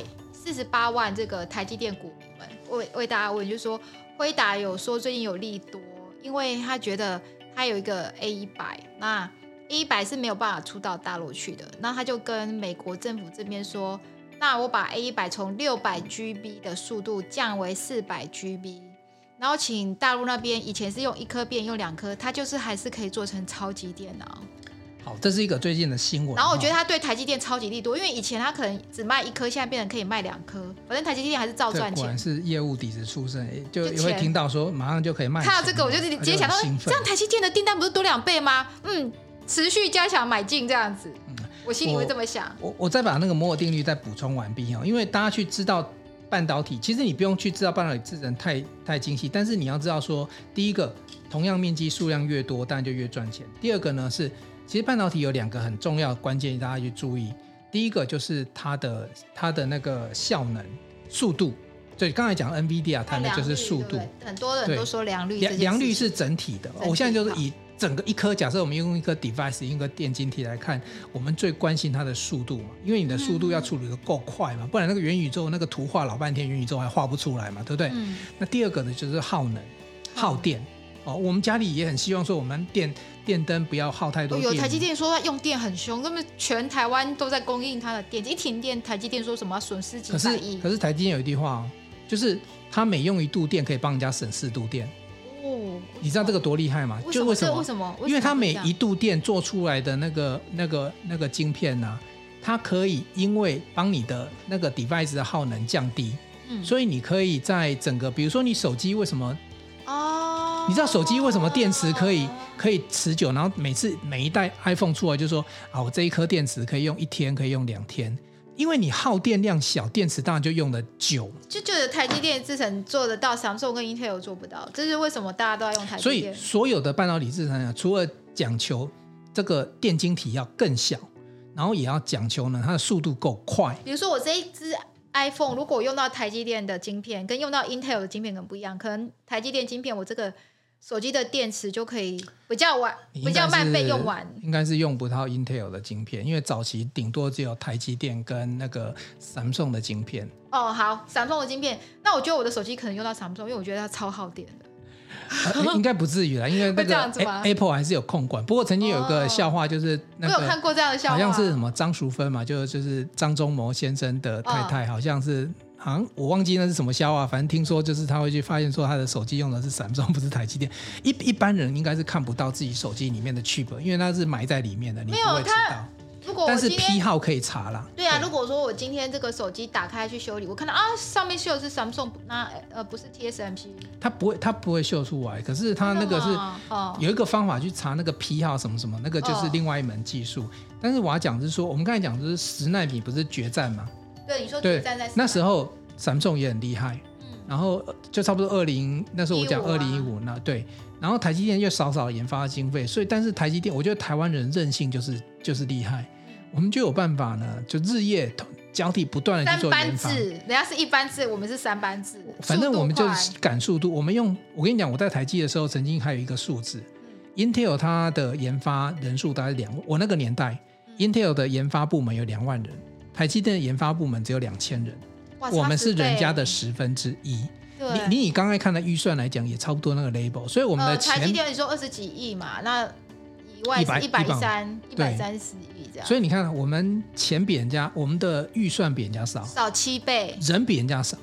四十八万这个台积电股民们为为大家问，就是说辉达有说最近有利多，因为他觉得他有一个 A 一百，那 A 一百是没有办法出到大陆去的，那他就跟美国政府这边说，那我把 A 一百从六百 GB 的速度降为四百 GB，然后请大陆那边以前是用一颗变用两颗，它就是还是可以做成超级电脑。好，这是一个最近的新闻。然后我觉得他对台积电超级利多，因为以前他可能只卖一颗，现在变成可以卖两颗，反正台积电还是照赚钱。果然是业务底子出身，就也会听到说马上就可以卖。看到这个，我就直接想到，这样台积电的订单不是多两倍吗？嗯，持续加强买进这样子。嗯，我心里会这么想。我我，我再把那个摩尔定律再补充完毕哦，因为大家去知道半导体，其实你不用去知道半导体制成太太精细，但是你要知道说，第一个，同样面积数量越多，当然就越赚钱。第二个呢是。其实半导体有两个很重要的关键，大家去注意。第一个就是它的它的那个效能、速度。对，刚才讲 NVIDIA 谈的就是速度。很多人都说良率，良率是整体的。我现在就是以整个一颗，假设我们用一颗 device，一个电晶体来看，我们最关心它的速度嘛，因为你的速度要处理的够快嘛，不然那个元宇宙那个图画老半天，元宇宙还画不出来嘛，对不对？嗯。那第二个呢，就是耗能、耗电。哦，我们家里也很希望说，我们电电灯不要耗太多电。有台积电说它用电很凶，根本全台湾都在供应它的电，一停电，台积电说什么损失几百亿。可是，台积电有一句话哦，就是它每用一度电可以帮人家省四度电。哦，你知道这个多厉害吗？就为什么？为什么？因为它每一度电做出来的那个那个那个晶片呢、啊，它可以因为帮你的那个 device 的耗能降低，嗯，所以你可以在整个，比如说你手机为什么？你知道手机为什么电池可以可以持久？然后每次每一代 iPhone 出来就说啊，我这一颗电池可以用一天，可以用两天，因为你耗电量小，电池当然就用的久。就觉得台积电制程做得到，Samsung 跟 Intel 做不到，这是为什么大家都要用台积电？所以所有的半导体制程啊，除了讲求这个电晶体要更小，然后也要讲求呢它的速度够快。比如说我这一支。iPhone 如果用到台积电的晶片，跟用到 Intel 的晶片可能不一样。可能台积电晶片，我这个手机的电池就可以比较晚、比较慢被用完。应该是用不到 Intel 的晶片，因为早期顶多只有台积电跟那个 Samsung 的晶片。哦，好，Samsung 的晶片，那我觉得我的手机可能用到 Samsung，因为我觉得它超耗电的。呃、应该不至于啦，因为那个 Apple 还是有控管。不过曾经有一个笑话，就是那个我有看过这样的笑话，好像是什么张淑芬嘛，就就是张忠谋先生的太太，好像是好像我忘记那是什么销啊，反正听说就是他会去发现说他的手机用的是 Samsung，不是台积电。一一般人应该是看不到自己手机里面的 chip，因为它是埋在里面的，你不会知道。但是批号可以查啦。对啊，如果说我今天这个手机打开去修理，我看到啊上面秀的是 Samsung，那呃不是 TSMC，它不会它不会秀出来。可是它那个是有一个方法去查那个批号什么什么，那个就是另外一门技术。但是我要讲是说，我们刚才讲就是十奈米不是决战吗？对，你说决战在那时候 Samsung 也很厉害，然后就差不多二零那时候我讲二零一五那对，然后台积电又少少研发经费，所以但是台积电我觉得台湾人韧性就是就是厉害。我们就有办法呢，就日夜交替不断的去做研发。三班制，人家是一班制，我们是三班制。反正我们就是赶速度。我们用，我跟你讲，我在台积的时候，曾经还有一个数字，嗯，Intel 它的研发人数大概两，我那个年代，嗯，Intel 的研发部门有两万人，台积电的研发部门只有两千人，我们是人家的十分之一。你你以刚才看的预算来讲，也差不多那个 label，所以我们的钱，呃，台积电你说二十几亿嘛，那。一百一百三一百三十亿这样，所以你看，我们钱比人家，我们的预算比人家少，少七倍，人比人家少，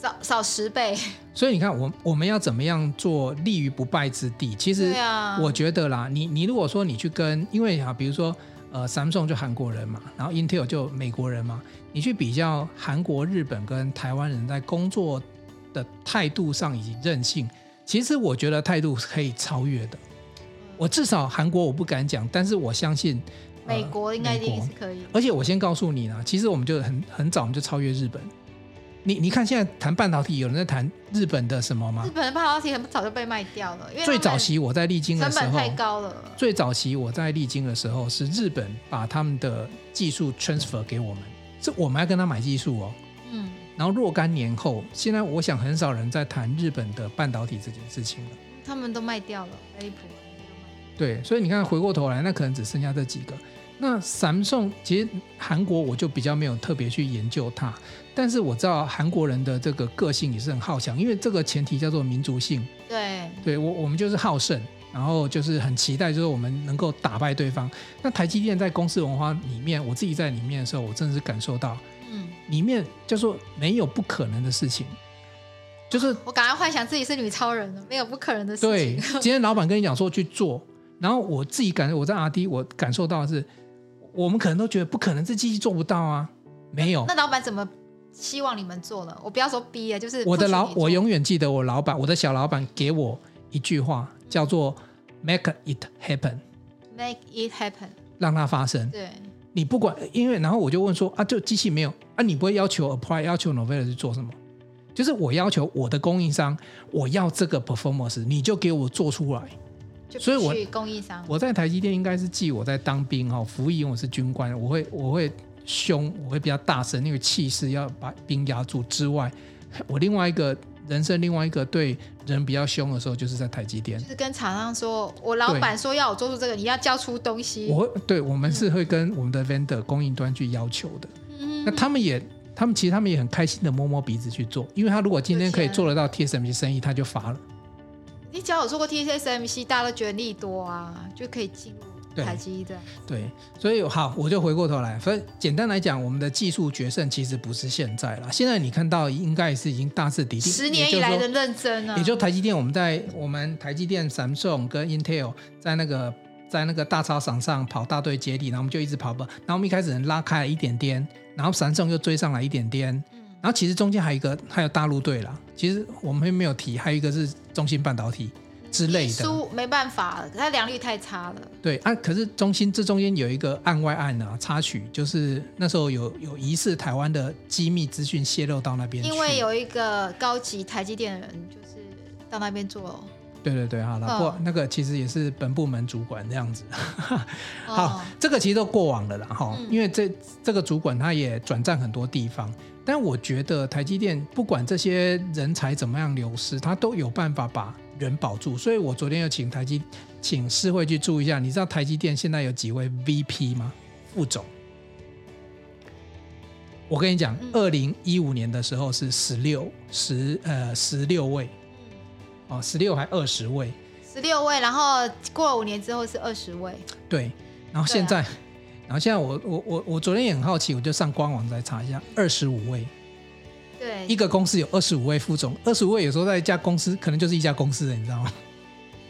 少少十倍。所以你看，我我们要怎么样做立于不败之地？其实，我觉得啦，你你如果说你去跟，因为啊，比如说呃，Samsung 就韩国人嘛，然后 Intel 就美国人嘛，你去比较韩国、日本跟台湾人在工作的态度上以及韧性，其实我觉得态度是可以超越的。我至少韩国我不敢讲，但是我相信美国应该一定是可以。而且我先告诉你呢，其实我们就很很早我们就超越日本。你你看现在谈半导体，有人在谈日本的什么吗？日本的半导体很早就被卖掉了，因为最早期我在力晶的时候，成本太高了。最早期我在力晶的时候，是日本把他们的技术 transfer 给我们，是我们要跟他买技术哦。嗯。然后若干年后，现在我想很少人在谈日本的半导体这件事情了。他们都卖掉了，Apple。对，所以你看回过头来，那可能只剩下这几个。那 Samsung 其实韩国我就比较没有特别去研究它。但是我知道韩国人的这个个性也是很好强，因为这个前提叫做民族性。对，对我我们就是好胜，然后就是很期待，就是我们能够打败对方。那台积电在公司文化里面，我自己在里面的时候，我真的是感受到，嗯，里面就说没有不可能的事情，就是我赶快幻想自己是女超人了，没有不可能的事情。对，今天老板跟你讲说去做，然后我自己感觉我在 RD，我感受到的是，我们可能都觉得不可能，这机器做不到啊，没有。那老板怎么？希望你们做了，我不要说逼啊，就是我的老，我永远记得我老板，我的小老板给我一句话，叫做 “make it happen”，make it happen，让它发生。对，你不管，因为然后我就问说啊，就机器没有啊，你不会要求 Apply 要求 Novell 去做什么？就是我要求我的供应商，我要这个 performance，你就给我做出来。所以我供应商，我在台积电应该是记我在当兵哈，服役，我是军官，我会我会。凶，我会比较大声，那个气势要把兵压住之外，我另外一个人生另外一个对人比较凶的时候，就是在台积电，就是跟厂商说，我老板说要我做出这个，你要交出东西。我会对，我们是会跟我们的 vendor 供应端去要求的。嗯，那他们也，他们其实他们也很开心的摸摸鼻子去做，因为他如果今天可以做得到 TSMC 生意，他就发了。你只要有做过 TSMC，大家都觉得利多啊，就可以进入。台积的对，所以好，我就回过头来。所以简单来讲，我们的技术决胜其实不是现在了。现在你看到应该是已经大致底定。十年以来的认真啊，也就台积电，我们在我们台积电、Samsung 跟 Intel 在那个在那个大操场上跑大队接力，然后我们就一直跑吧。然后我们一开始能拉开了一点点，然后 Samsung 又追上来一点点，然后其实中间还有一个还有大陆队啦。其实我们没有提，还有一个是中芯半导体。之类的，输没办法，它良率太差了。对啊，可是中心这中间有一个案外案啊，插曲就是那时候有有疑似台湾的机密资讯泄露到那边，因为有一个高级台积电的人就是到那边做。对对对，好了，不、哦，那个其实也是本部门主管这样子。好，哦、这个其实都过往了啦哈，嗯、因为这这个主管他也转战很多地方，但我觉得台积电不管这些人才怎么样流失，他都有办法把。人保住，所以我昨天有请台积，请世会去注意一下。你知道台积电现在有几位 VP 吗？副总？我跟你讲，二零一五年的时候是十六十呃十六位，哦十六还二十位，十六位，然后过了五年之后是二十位，对，然后现在，啊、然后现在我我我我昨天也很好奇，我就上官网再查一下，二十五位。对，一个公司有二十五位副总，二十五位有时候在一家公司可能就是一家公司的，你知道吗？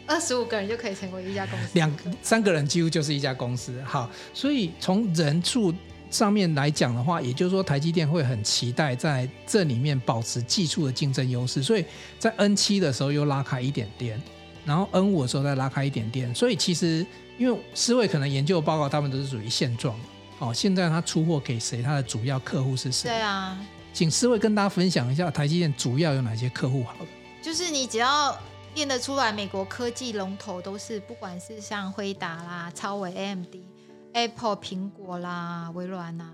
二十五个人就可以成为一家公司，两三个人几乎就是一家公司。好，所以从人数上面来讲的话，也就是说台积电会很期待在这里面保持技术的竞争优势，所以在 N 七的时候又拉开一点点，然后 N 五的时候再拉开一点点。所以其实因为思维可能研究报告，他们都是属于现状。哦，现在他出货给谁？他的主要客户是谁？对啊。请思维跟大家分享一下台积电主要有哪些客户？好了，就是你只要念得出来，美国科技龙头都是，不管是像辉达啦、超微、AMD、Apple、苹果啦、微软啦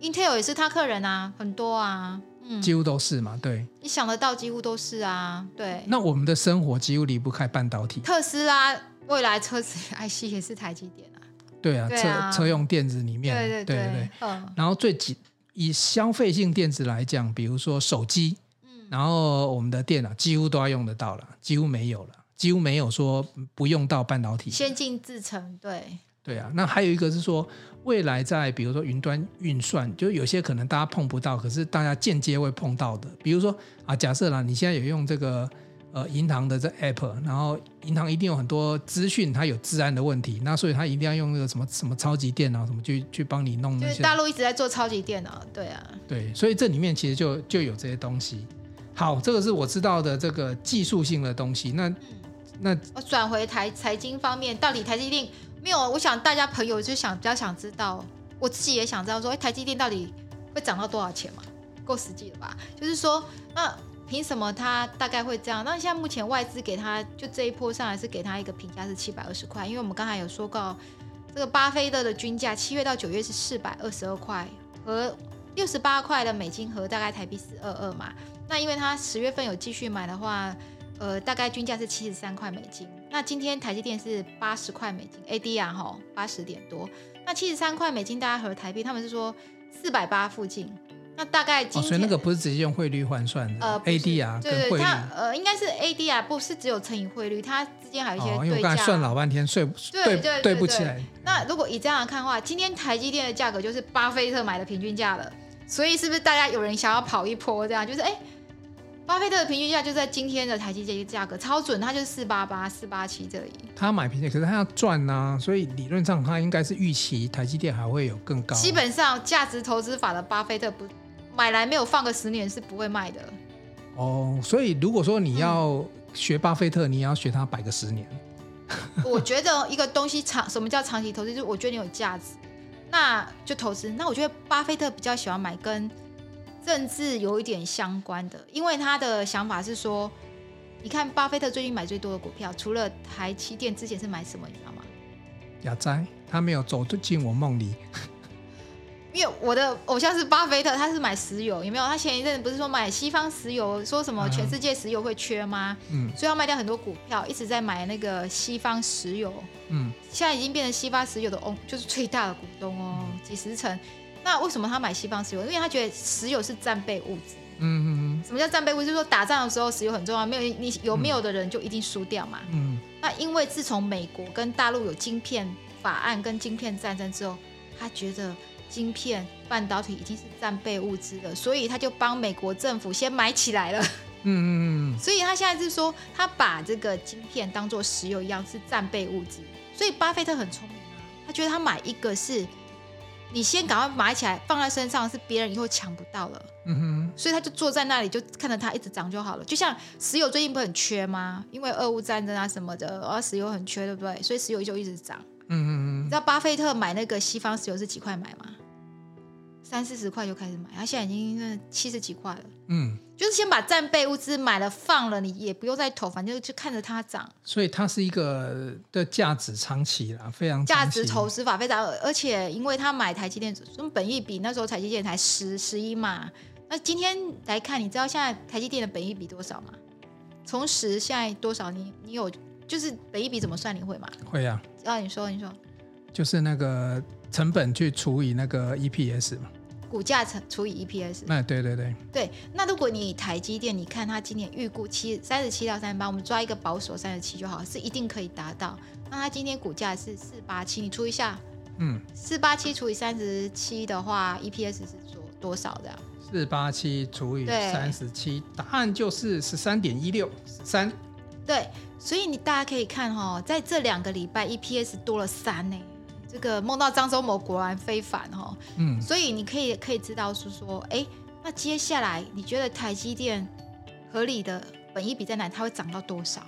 ，Intel 也是他客人啊，很多啊，嗯，几乎都是嘛，对，你想得到几乎都是啊，对。那我们的生活几乎离不开半导体，特斯拉、未来车子 IC 也是台积电啊，对啊，对啊。车车用电子里面，对对对，对对对，嗯，然后最紧。以消费性电子来讲，比如说手机，嗯，然后我们的电脑几乎都要用得到了，几乎没有了，几乎没有说不用到半导体。先进制程，对，对啊。那还有一个是说，未来在比如说云端运算，就有些可能大家碰不到，可是大家间接会碰到的，比如说啊，假设啦，你现在有用这个。呃，银行的这 app，然后银行一定有很多资讯，它有治安的问题，那所以它一定要用那个什么什么超级电脑什么去去帮你弄那些。就是大陆一直在做超级电脑，对啊。对，所以这里面其实就就有这些东西。好，这个是我知道的这个技术性的东西。那、嗯、那我转回台财经方面，到底台积电没有？我想大家朋友就想比较想知道，我自己也想知道说，哎，台积电到底会涨到多少钱嘛？够实际了吧？就是说，那凭什么他大概会这样？那现在目前外资给他就这一波上来是给他一个评价是七百二十块，因为我们刚才有说过，这个巴菲特的均价七月到九月是四百二十二块和六十八块的美金和大概台币四二二嘛。那因为他十月份有继续买的话，呃，大概均价是七十三块美金。那今天台积电是八十块美金，ADR 哈八十点多。那七十三块美金大概和台币，他们是说四百八附近。那大概今天、哦、所以那个不是直接用汇率换算的，呃，ADR 跟汇率，它呃应该是 ADR，不是只有乘以汇率，它之间还有一些对价。哦、因为我刚才算老半天，对对对，对，对不起来。那如果以这样来看的话，今天台积电的价格就是巴菲特买的平均价了。所以是不是大家有人想要跑一波这样？就是哎。巴菲特的平均价就在今天的台积电价格超准，它就是四八八、四八七这里。他买平均，可是他要赚呐、啊，所以理论上他应该是预期台积电还会有更高。基本上价值投资法的巴菲特不买来没有放个十年是不会卖的。哦，所以如果说你要学巴菲特，嗯、你也要学他摆个十年。我觉得一个东西长，什么叫长期投资？就是我觉得你有价值，那就投资。那我觉得巴菲特比较喜欢买跟。政治有一点相关的，因为他的想法是说，你看巴菲特最近买最多的股票，除了台积电，之前是买什么？你知道吗？雅哉，他没有走进我梦里。因为我的偶像是巴菲特，他是买石油，有没有？他前一阵子不是说买西方石油，说什么全世界石油会缺吗？嗯，所以要卖掉很多股票，一直在买那个西方石油。嗯，现在已经变成西方石油的哦，就是最大的股东哦，嗯、几十成。那为什么他买西方石油？因为他觉得石油是战备物资。嗯嗯嗯。什么叫战备物资？就是说打仗的时候石油很重要，没有你有没有的人就一定输掉嘛。嗯。那因为自从美国跟大陆有晶片法案跟晶片战争之后，他觉得晶片半导体已经是战备物资了，所以他就帮美国政府先买起来了。嗯嗯嗯。所以他现在是说，他把这个晶片当做石油一样是战备物资。所以巴菲特很聪明啊，他觉得他买一个是。你先赶快买起来，放在身上，是别人以后抢不到了。嗯哼，所以他就坐在那里，就看着它一直涨就好了。就像石油最近不是很缺吗？因为俄乌战争啊什么的，然后石油很缺，对不对？所以石油就一直涨。嗯嗯嗯。你知道巴菲特买那个西方石油是几块买吗？三四十块就开始买，他现在已经七十几块了。嗯，就是先把战备物资买了放了，你也不用再投，反正就看着它涨。所以它是一个的价值长期啦，非常价值投资法非常，而且因为他买台积电，所以本益比那时候台积电才十十一嘛。那今天来看，你知道现在台积电的本益比多少吗？从十现在多少？你你有就是每一笔怎么算？你会吗？会呀、啊。啊，你说你说，就是那个成本去除以那个 EPS 嘛。股价乘除以 EPS，哎，对对对，对。那如果你台积电，你看它今年预估七三十七到三十八，我们抓一个保守三十七就好，是一定可以达到。那它今天股价是四八七，你除一下，嗯，四八七除以三十七的话，EPS 是多多少的？四八七除以三十七，答案就是十三点一六三。对，所以你大家可以看哈、哦，在这两个礼拜 EPS 多了三呢。这个梦到张忠谋果然非凡哈、哦，嗯，所以你可以可以知道是说，哎，那接下来你觉得台积电合理的本益比在哪？它会涨到多少？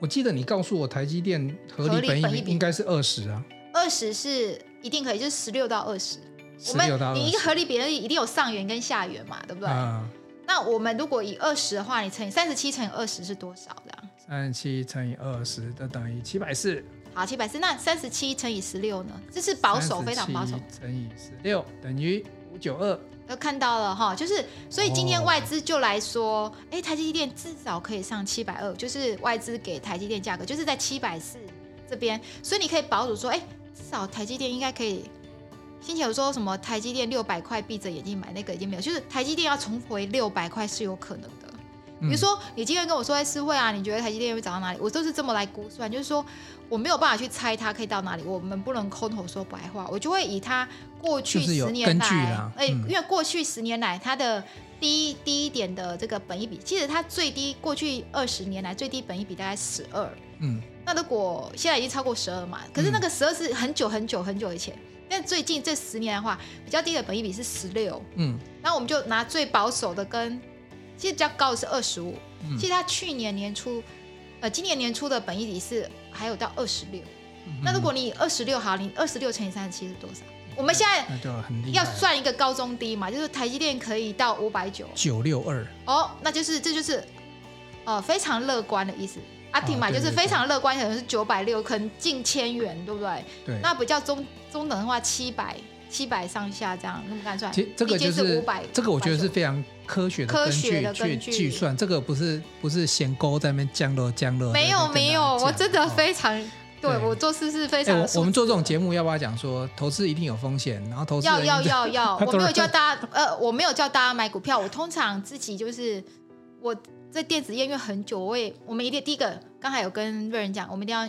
我记得你告诉我台积电合理本益比应该是二十啊，二十是一定可以，就是十六到二十。我们你一个合理比例一定有上缘跟下缘嘛，对不对？嗯。那我们如果以二十的话，你乘以三十七乘以二十是多少的？三十七乘以二十就等于七百四。好，七百四。那三十七乘以十六呢？这是保守，非常保守。乘以十六等于五九二。都看到了哈，就是所以今天外资就来说，哎、哦，台积电至少可以上七百二，就是外资给台积电价格就是在七百四这边，所以你可以保守说，哎，至少台积电应该可以。先前有说什么台积电六百块闭着眼睛买那个已经没有，就是台积电要重回六百块是有可能的。比如说你今天跟我说在思慧啊，你觉得台积电会涨到哪里？我都是这么来估算，就是说。我没有办法去猜它可以到哪里，我们不能空口说白话，我就会以它过去十年来，哎、嗯，因为过去十年来它的低低一点的这个本益比，其实它最低过去二十年来最低本益比大概十二，嗯，那如果现在已经超过十二嘛，可是那个十二是很久很久很久以前，嗯、但最近这十年的话，比较低的本益比是十六，嗯，那我们就拿最保守的跟，其实比较高的是二十五，其实它去年年初。呃，今年年初的本益比是还有到二十六，那如果你二十六好，你二十六乘以三十七是多少？我们现在要算一个高中低嘛，就是台积电可以到五百九九六二哦，那就是这就是呃非常乐观的意思。阿婷嘛，就是非常乐观，可能是九百六，可能近千元，对不对？对。那比较中中等的话，七百七百上下这样，那么看算？其实这个就是五百，这个我觉得是非常科学的科学的根据去计算，这个不是不是闲钩在那边降落降落。没有没有，我真的非常对我做事是非常。我们做这种节目要不要讲说投资一定有风险？然后投资要要要要，我没有叫大家呃，我没有叫大家买股票，我通常自己就是我。在电子业因为很久，我也我们一定第一个刚才有跟瑞仁讲，我们一定要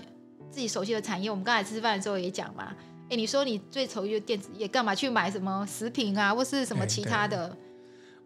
自己熟悉的产业。我们刚才吃饭的时候也讲嘛，哎，你说你最熟悉的电子业，干嘛去买什么食品啊，或是什么其他的？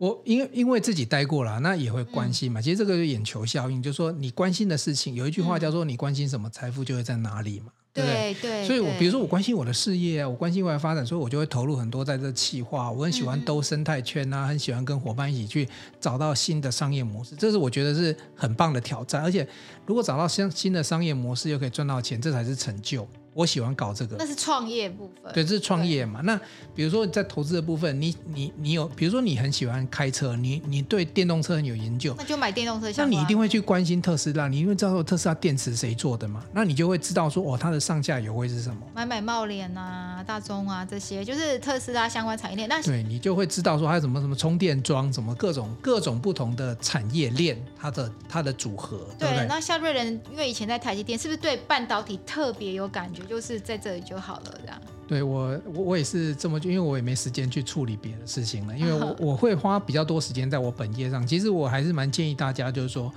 我因为因为自己待过了，那也会关心嘛。嗯、其实这个是眼球效应，就是说你关心的事情，有一句话叫做“你关心什么，财富就会在哪里”嘛。对对，对，所以我比如说我关心我的事业啊，我关心未来发展，所以我就会投入很多在这企划。我很喜欢兜生态圈啊，很喜欢跟伙伴一起去找到新的商业模式，这是我觉得是很棒的挑战。而且如果找到新新的商业模式又可以赚到钱，这才是成就。我喜欢搞这个，那是创业部分。对，这是创业嘛。那比如说在投资的部分，你你你有，比如说你很喜欢开车，你你对电动车很有研究，那就买电动车。那你一定会去关心特斯拉，你因为知道特斯拉电池谁做的嘛？那你就会知道说哦，它的上下游会是什么？买买贸联啊，大中啊这些，就是特斯拉相关产业链。那对你就会知道说它有什么什么充电桩，什么各种各种不同的产业链，它的它的组合。对，对，对，那像瑞仁，因为以前在台积电，是不是对半导体特别有感觉？就是在这里。就好了，这样。对我，我我也是这么，因为我也没时间去处理别的事情了，因为我我会花比较多时间在我本业上。其实我还是蛮建议大家，就是说，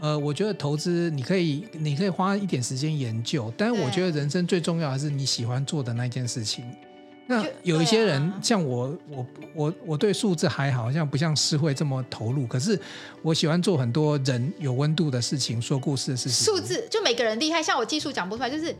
呃，我觉得投资你可以，你可以花一点时间研究，但是我觉得人生最重要的是你喜欢做的那件事情。那有一些人、啊、像我，我我我对数字还好像不像诗会这么投入，可是我喜欢做很多人有温度的事情，说故事的事情。数字就每个人厉害，像我技术讲不出来，就是。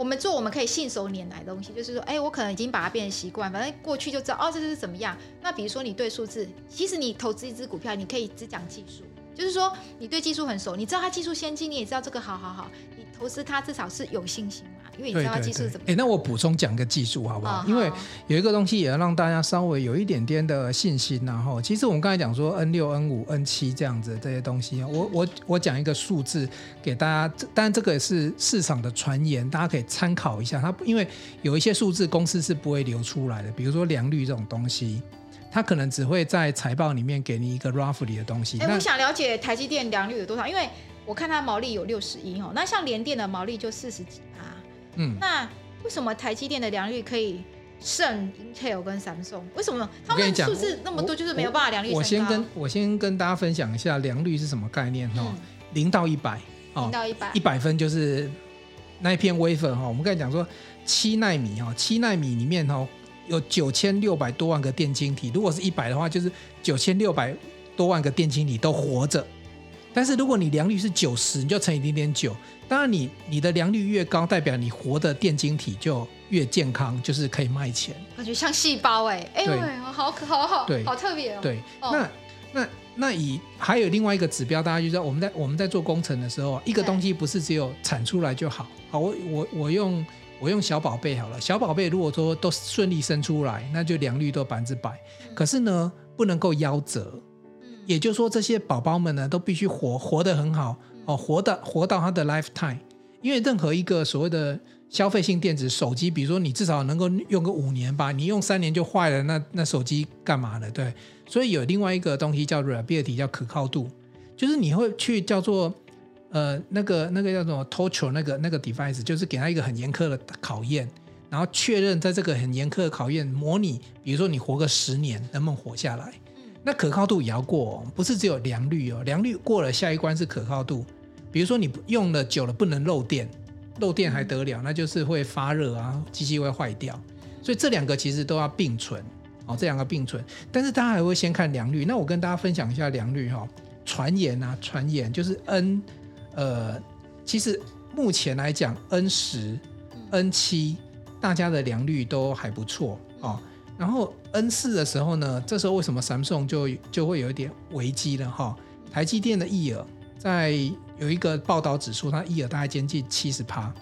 我们做我们可以信手拈来的东西，就是说，哎，我可能已经把它变成习惯，反正过去就知道，哦，这是怎么样。那比如说你对数字，其实你投资一只股票，你可以只讲技术，就是说你对技术很熟，你知道它技术先进，你也知道这个好好好，你投资它至少是有信心。因为你知道技术怎么？哎，那我补充讲个技术好不好？哦、因为有一个东西也要让大家稍微有一点点的信心然、啊、后，其实我们刚才讲说 N 六、N 五、N 七这样子这些东西，我我我讲一个数字给大家，当然这个也是市场的传言，大家可以参考一下。它因为有一些数字公司是不会流出来的，比如说良率这种东西，它可能只会在财报里面给你一个 roughly 的东西。哎，我想了解台积电良率有多少？因为我看它毛利有六十一哦，那像联电的毛利就四十几趴。嗯，那为什么台积电的良率可以胜 Intel 跟 Samsung？为什么他们数字那么多，就是没有办法良率？我先跟我先跟大家分享一下良率是什么概念哦，零、嗯、到一百，零到一百，一百分就是那一片 wafer 哈。我们刚才讲说七纳米哈，七纳米里面哈有九千六百多万个电晶体，如果是一百的话，就是九千六百多万个电晶体都活着。但是如果你良率是九十，你就乘以零点九。当然你，你你的良率越高，代表你活的电晶体就越健康，就是可以卖钱。感觉像细胞哎、欸，哎、欸，好可好好，对，好特别哦。对，哦、那那那以还有另外一个指标，大家就知道我们在我们在做工程的时候，一个东西不是只有产出来就好。好，我我我用我用小宝贝好了，小宝贝如果说都顺利生出来，那就良率都百分之百。嗯、可是呢，不能够夭折。也就是说，这些宝宝们呢，都必须活活得很好哦，活到活到他的 lifetime。因为任何一个所谓的消费性电子手机，比如说你至少能够用个五年吧，你用三年就坏了，那那手机干嘛呢？对，所以有另外一个东西叫 reliability，叫可靠度，就是你会去叫做呃那个那个叫做 torture 那个那个 device，就是给他一个很严苛的考验，然后确认在这个很严苛的考验模拟，比如说你活个十年能不能活下来。那可靠度也要过哦，不是只有良率哦，良率过了，下一关是可靠度。比如说你用了久了不能漏电，漏电还得了，那就是会发热啊，机器会坏掉。所以这两个其实都要并存哦，这两个并存。但是大家还会先看良率。那我跟大家分享一下良率哈，传言啊，传言就是 N，呃，其实目前来讲 N 十、N 七，大家的良率都还不错哦。然后 N 四的时候呢，这时候为什么 Samsung 就就会有一点危机了哈？台积电的意尔在有一个报道指出，它意尔大概接近七十趴，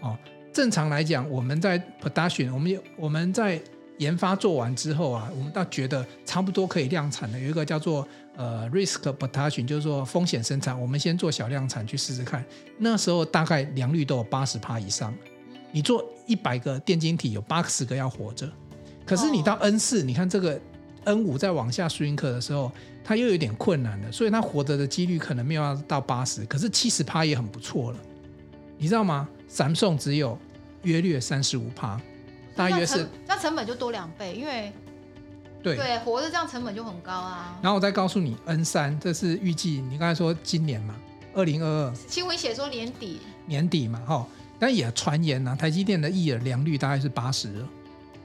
哦，正常来讲，我们在 production，我们有我们在研发做完之后啊，我们倒觉得差不多可以量产了，有一个叫做呃 risk production，就是说风险生产，我们先做小量产去试试看。那时候大概良率都有八十趴以上，你做一百个电晶体，有八十个要活着。可是你到 N 四，你看这个 N 五再往下 shrink 的时候，它又有点困难了，所以它活着的几率可能没有要到八十，可是七十趴也很不错了，你知道吗？Samsung 只有约略三十五趴，大约是这样成本就多两倍，因为对。对活着这样成本就很高啊。然后我再告诉你，N 三这是预计，你刚才说今年嘛，二零二二。新闻写说年底。年底嘛，哈，但也传言呐、啊，台积电的 E 的良率大概是八十，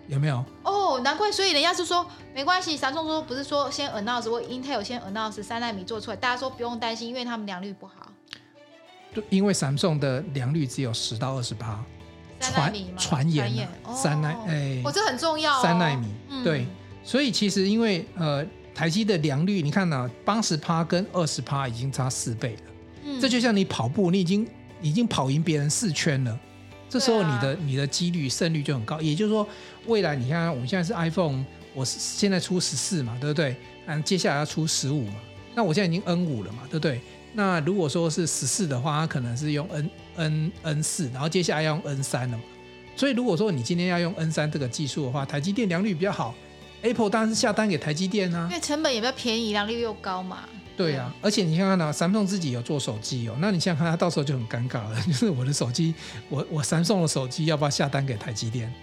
有没有？哦，难怪，所以人家是说没关系，Samsung 说不是说先 announce 或 Intel 先 announce 三纳米做出来，大家说不用担心，因为他们良率不好。因为 Samsung 的良率只有十到二十趴，传传言三奈哎，哦，这很重要，三纳米对，所以其实因为呃台积的良率，你看呢，八十趴跟二十趴已经差四倍了，嗯，这就像你跑步，你已经已经跑赢别人四圈了，这时候你的你的几率胜率就很高，也就是说未来你看我们现在是 iPhone，我现在出十四嘛，对不对？嗯，接下来要出十五嘛，那我现在已经 N 五了嘛，对不对？那如果说是十四的话，它可能是用 N N N 四，然后接下来要用 N 三了嘛。所以如果说你今天要用 N 三这个技术的话，台积电良率比较好，Apple 当然是下单给台积电啊，因为成本也比较便宜，良率又高嘛。对啊，而且你看看呢，Samsung 自己有做手机哦，那你想想看，他到时候就很尴尬了，就是我的手机，我我 Samsung 的手机要不要下单给台积电？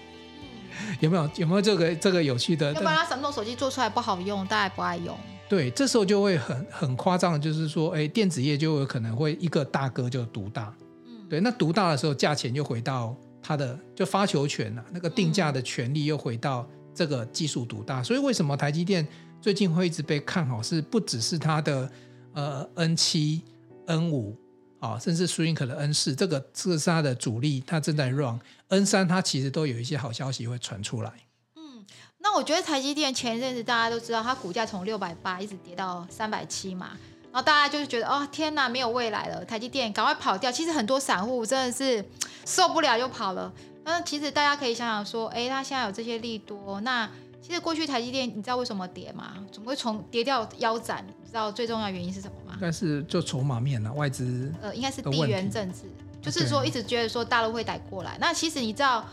有没有有没有这个这个有趣的？要不然他 Samsung 手机做出来不好用，大家也不爱用。对，这时候就会很很夸张的，就是说，哎，电子业就有可能会一个大哥就独大，嗯，对，那独大的时候，价钱又回到他的就发球权了，那个定价的权利又回到这个技术独大，所以为什么台积电最近会一直被看好？是不只是它的呃 N 七、N 五啊，甚至 Shrink 的 N 四，这个这个是它的主力，它正在 run N 三，它其实都有一些好消息会传出来。嗯那我觉得台积电前一阵子大家都知道，它股价从六百八一直跌到三百七嘛，然后大家就是觉得哦天哪，没有未来了，台积电赶快跑掉。其实很多散户真的是受不了就跑了。那其实大家可以想想说，哎，它现在有这些利多，那其实过去台积电你知道为什么跌吗？怎么会从跌掉腰斩？你知道最重要原因是什么吗？应该是就筹码面了，外资呃，应该是地缘政治，就是说一直觉得说大陆会逮过来。那其实你知道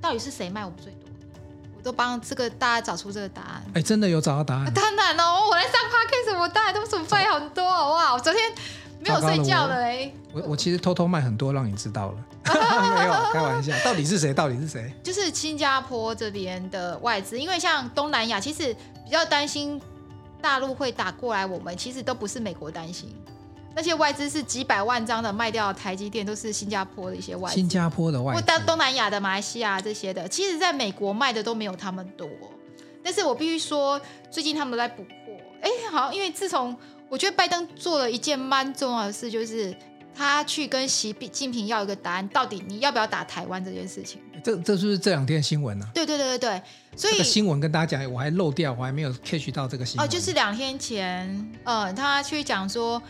到底是谁卖我们最多？我都帮这个大家找出这个答案。哎，真的有找到答案？当然哦，我来上 podcast，我当然都准备很多，好不好？我昨天没有睡觉了哎。我我其实偷偷卖很多，让你知道了。没有，开玩笑。到底是谁？到底是谁？就是新加坡这边的外资，因为像东南亚，其实比较担心大陆会打过来，我们其实都不是美国担心。那些外资是几百万张的卖掉台积电，都是新加坡的一些外资。新加坡的外资，或到东南亚的马来西亚这些的，其实在美国卖的都没有他们多。但是我必须说，最近他们都在补货。哎，好像因为自从我觉得拜登做了一件蛮重要的事，就是他去跟习近平要一个答案，到底你要不要打台湾这件事情。这这是不是这两天新闻呢、啊？对对对对对，所以、这个、新闻跟大家讲，我还漏掉，我还没有 catch 到这个新闻。哦，就是两天前，呃，他去讲说。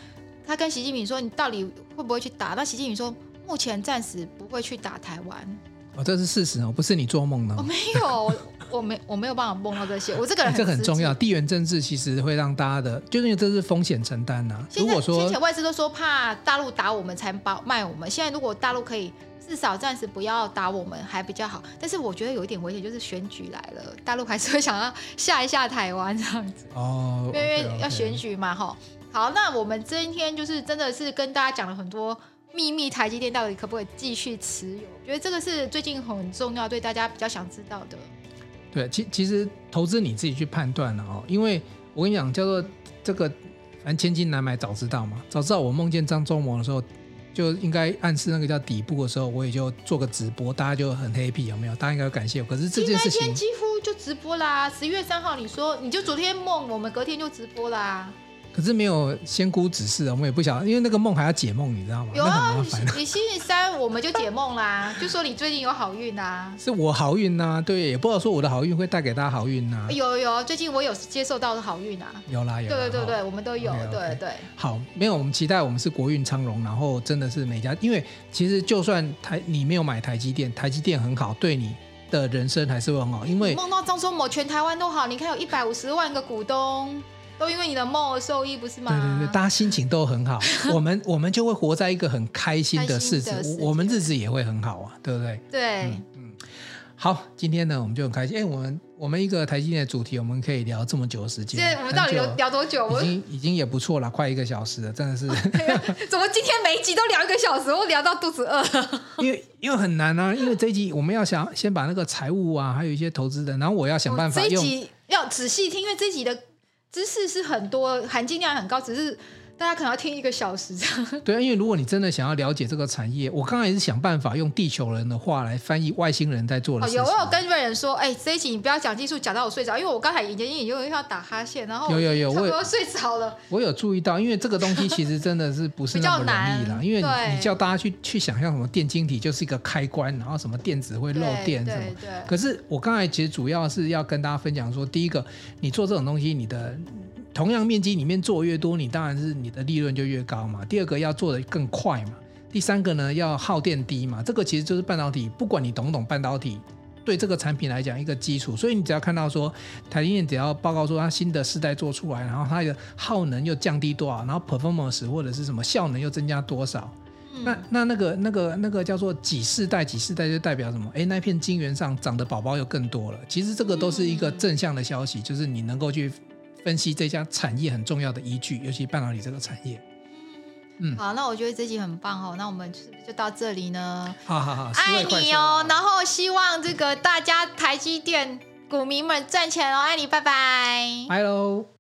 他跟习近平说：“你到底会不会去打？”那习近平说：“目前暂时不会去打台湾。”哦，这是事实哦，不是你做梦的。我、哦、没有，我没，我没有办法梦到这些。我这个人这很重要，地缘政治其实会让大家的，就是因为这是风险承担呐、啊。如果说先前外资都说怕大陆打我们才包卖我们，现在如果大陆可以至少暂时不要打我们，还比较好。但是我觉得有一点危险，就是选举来了，大陆还是会想要吓一下台湾这样子。哦，因为要选举嘛，哈。好，那我们今天就是真的是跟大家讲了很多秘密，台积电到底可不可以继续持有？我觉得这个是最近很重要，对大家比较想知道的。对，其其实投资你自己去判断了哦，因为我跟你讲，叫做这个，反正千金难买早知道嘛，早知道我梦见张忠谋的时候，就应该暗示那个叫底部的时候，我也就做个直播，大家就很 happy，有没有？大家应该要感谢我。可是这件事情几乎就直播啦，十一月三号你说你就昨天梦，我们隔天就直播啦。可是没有仙姑指示，我们也不晓得，因为那个梦还要解梦，你知道吗？有啊，你星期三我们就解梦啦，就说你最近有好运啊。是我好运呐、啊，对，也不知道说我的好运会带给大家好运呐、啊。有有，最近我有接受到的好运啊。有啦有啦。对对对对，我们都有，okay, okay. 对对。好，没有，我们期待我们是国运昌隆，然后真的是每家，因为其实就算台你没有买台积电，台积电很好，对你的人生还是会很好，因为梦到张忠谋，全台湾都好，你看有一百五十万个股东。都因为你的梦而受益，不是吗？对对对，大家心情都很好，我们我们就会活在一个很开心的日子，我们日子也会很好啊，对不对？对，嗯，嗯好，今天呢，我们就很开心。哎，我们我们一个台积电的主题，我们可以聊这么久的时间。现在我们到底聊聊多久？已经已经也不错了，快一个小时了，真的是。怎么今天每一集都聊一个小时？我聊到肚子饿。因为因为很难啊，因为这一集我们要想先把那个财务啊，还有一些投资的，然后我要想办法用。这一集要仔细听，因为这一集的。知识是很多，含金量很高，只是。大家可能要听一个小时这样。对啊，因为如果你真的想要了解这个产业，我刚才也是想办法用地球人的话来翻译外星人在做的事情。哦、有，我有跟瑞仁说，哎，这一集你不要讲技术，讲到我睡着，因为我刚才已经已经有要打哈欠，然后有有有，我要睡着了。我有注意到，因为这个东西其实真的是不是那么容易啦，因为你，你叫大家去去想象什么电晶体就是一个开关，然后什么电子会漏电什么。对对对。可是我刚才其实主要是要跟大家分享说，第一个，你做这种东西，你的。同样面积里面做越多，你当然是你的利润就越高嘛。第二个要做的更快嘛。第三个呢，要耗电低嘛。这个其实就是半导体，不管你懂不懂半导体，对这个产品来讲一个基础。所以你只要看到说台积电只要报告说它新的世代做出来，然后它的耗能又降低多少，然后 performance 或者是什么效能又增加多少，嗯、那那那个那个那个叫做几世代几世代就代表什么？诶，那片晶圆上长的宝宝又更多了。其实这个都是一个正向的消息，就是你能够去。分析这家产业很重要的依据，尤其半导体这个产业。嗯，好，那我觉得这集很棒哦。那我们是不是就到这里呢？好好好，爱你哦。然后希望这个大家台积电股民们赚钱哦，爱你，拜拜。拜喽。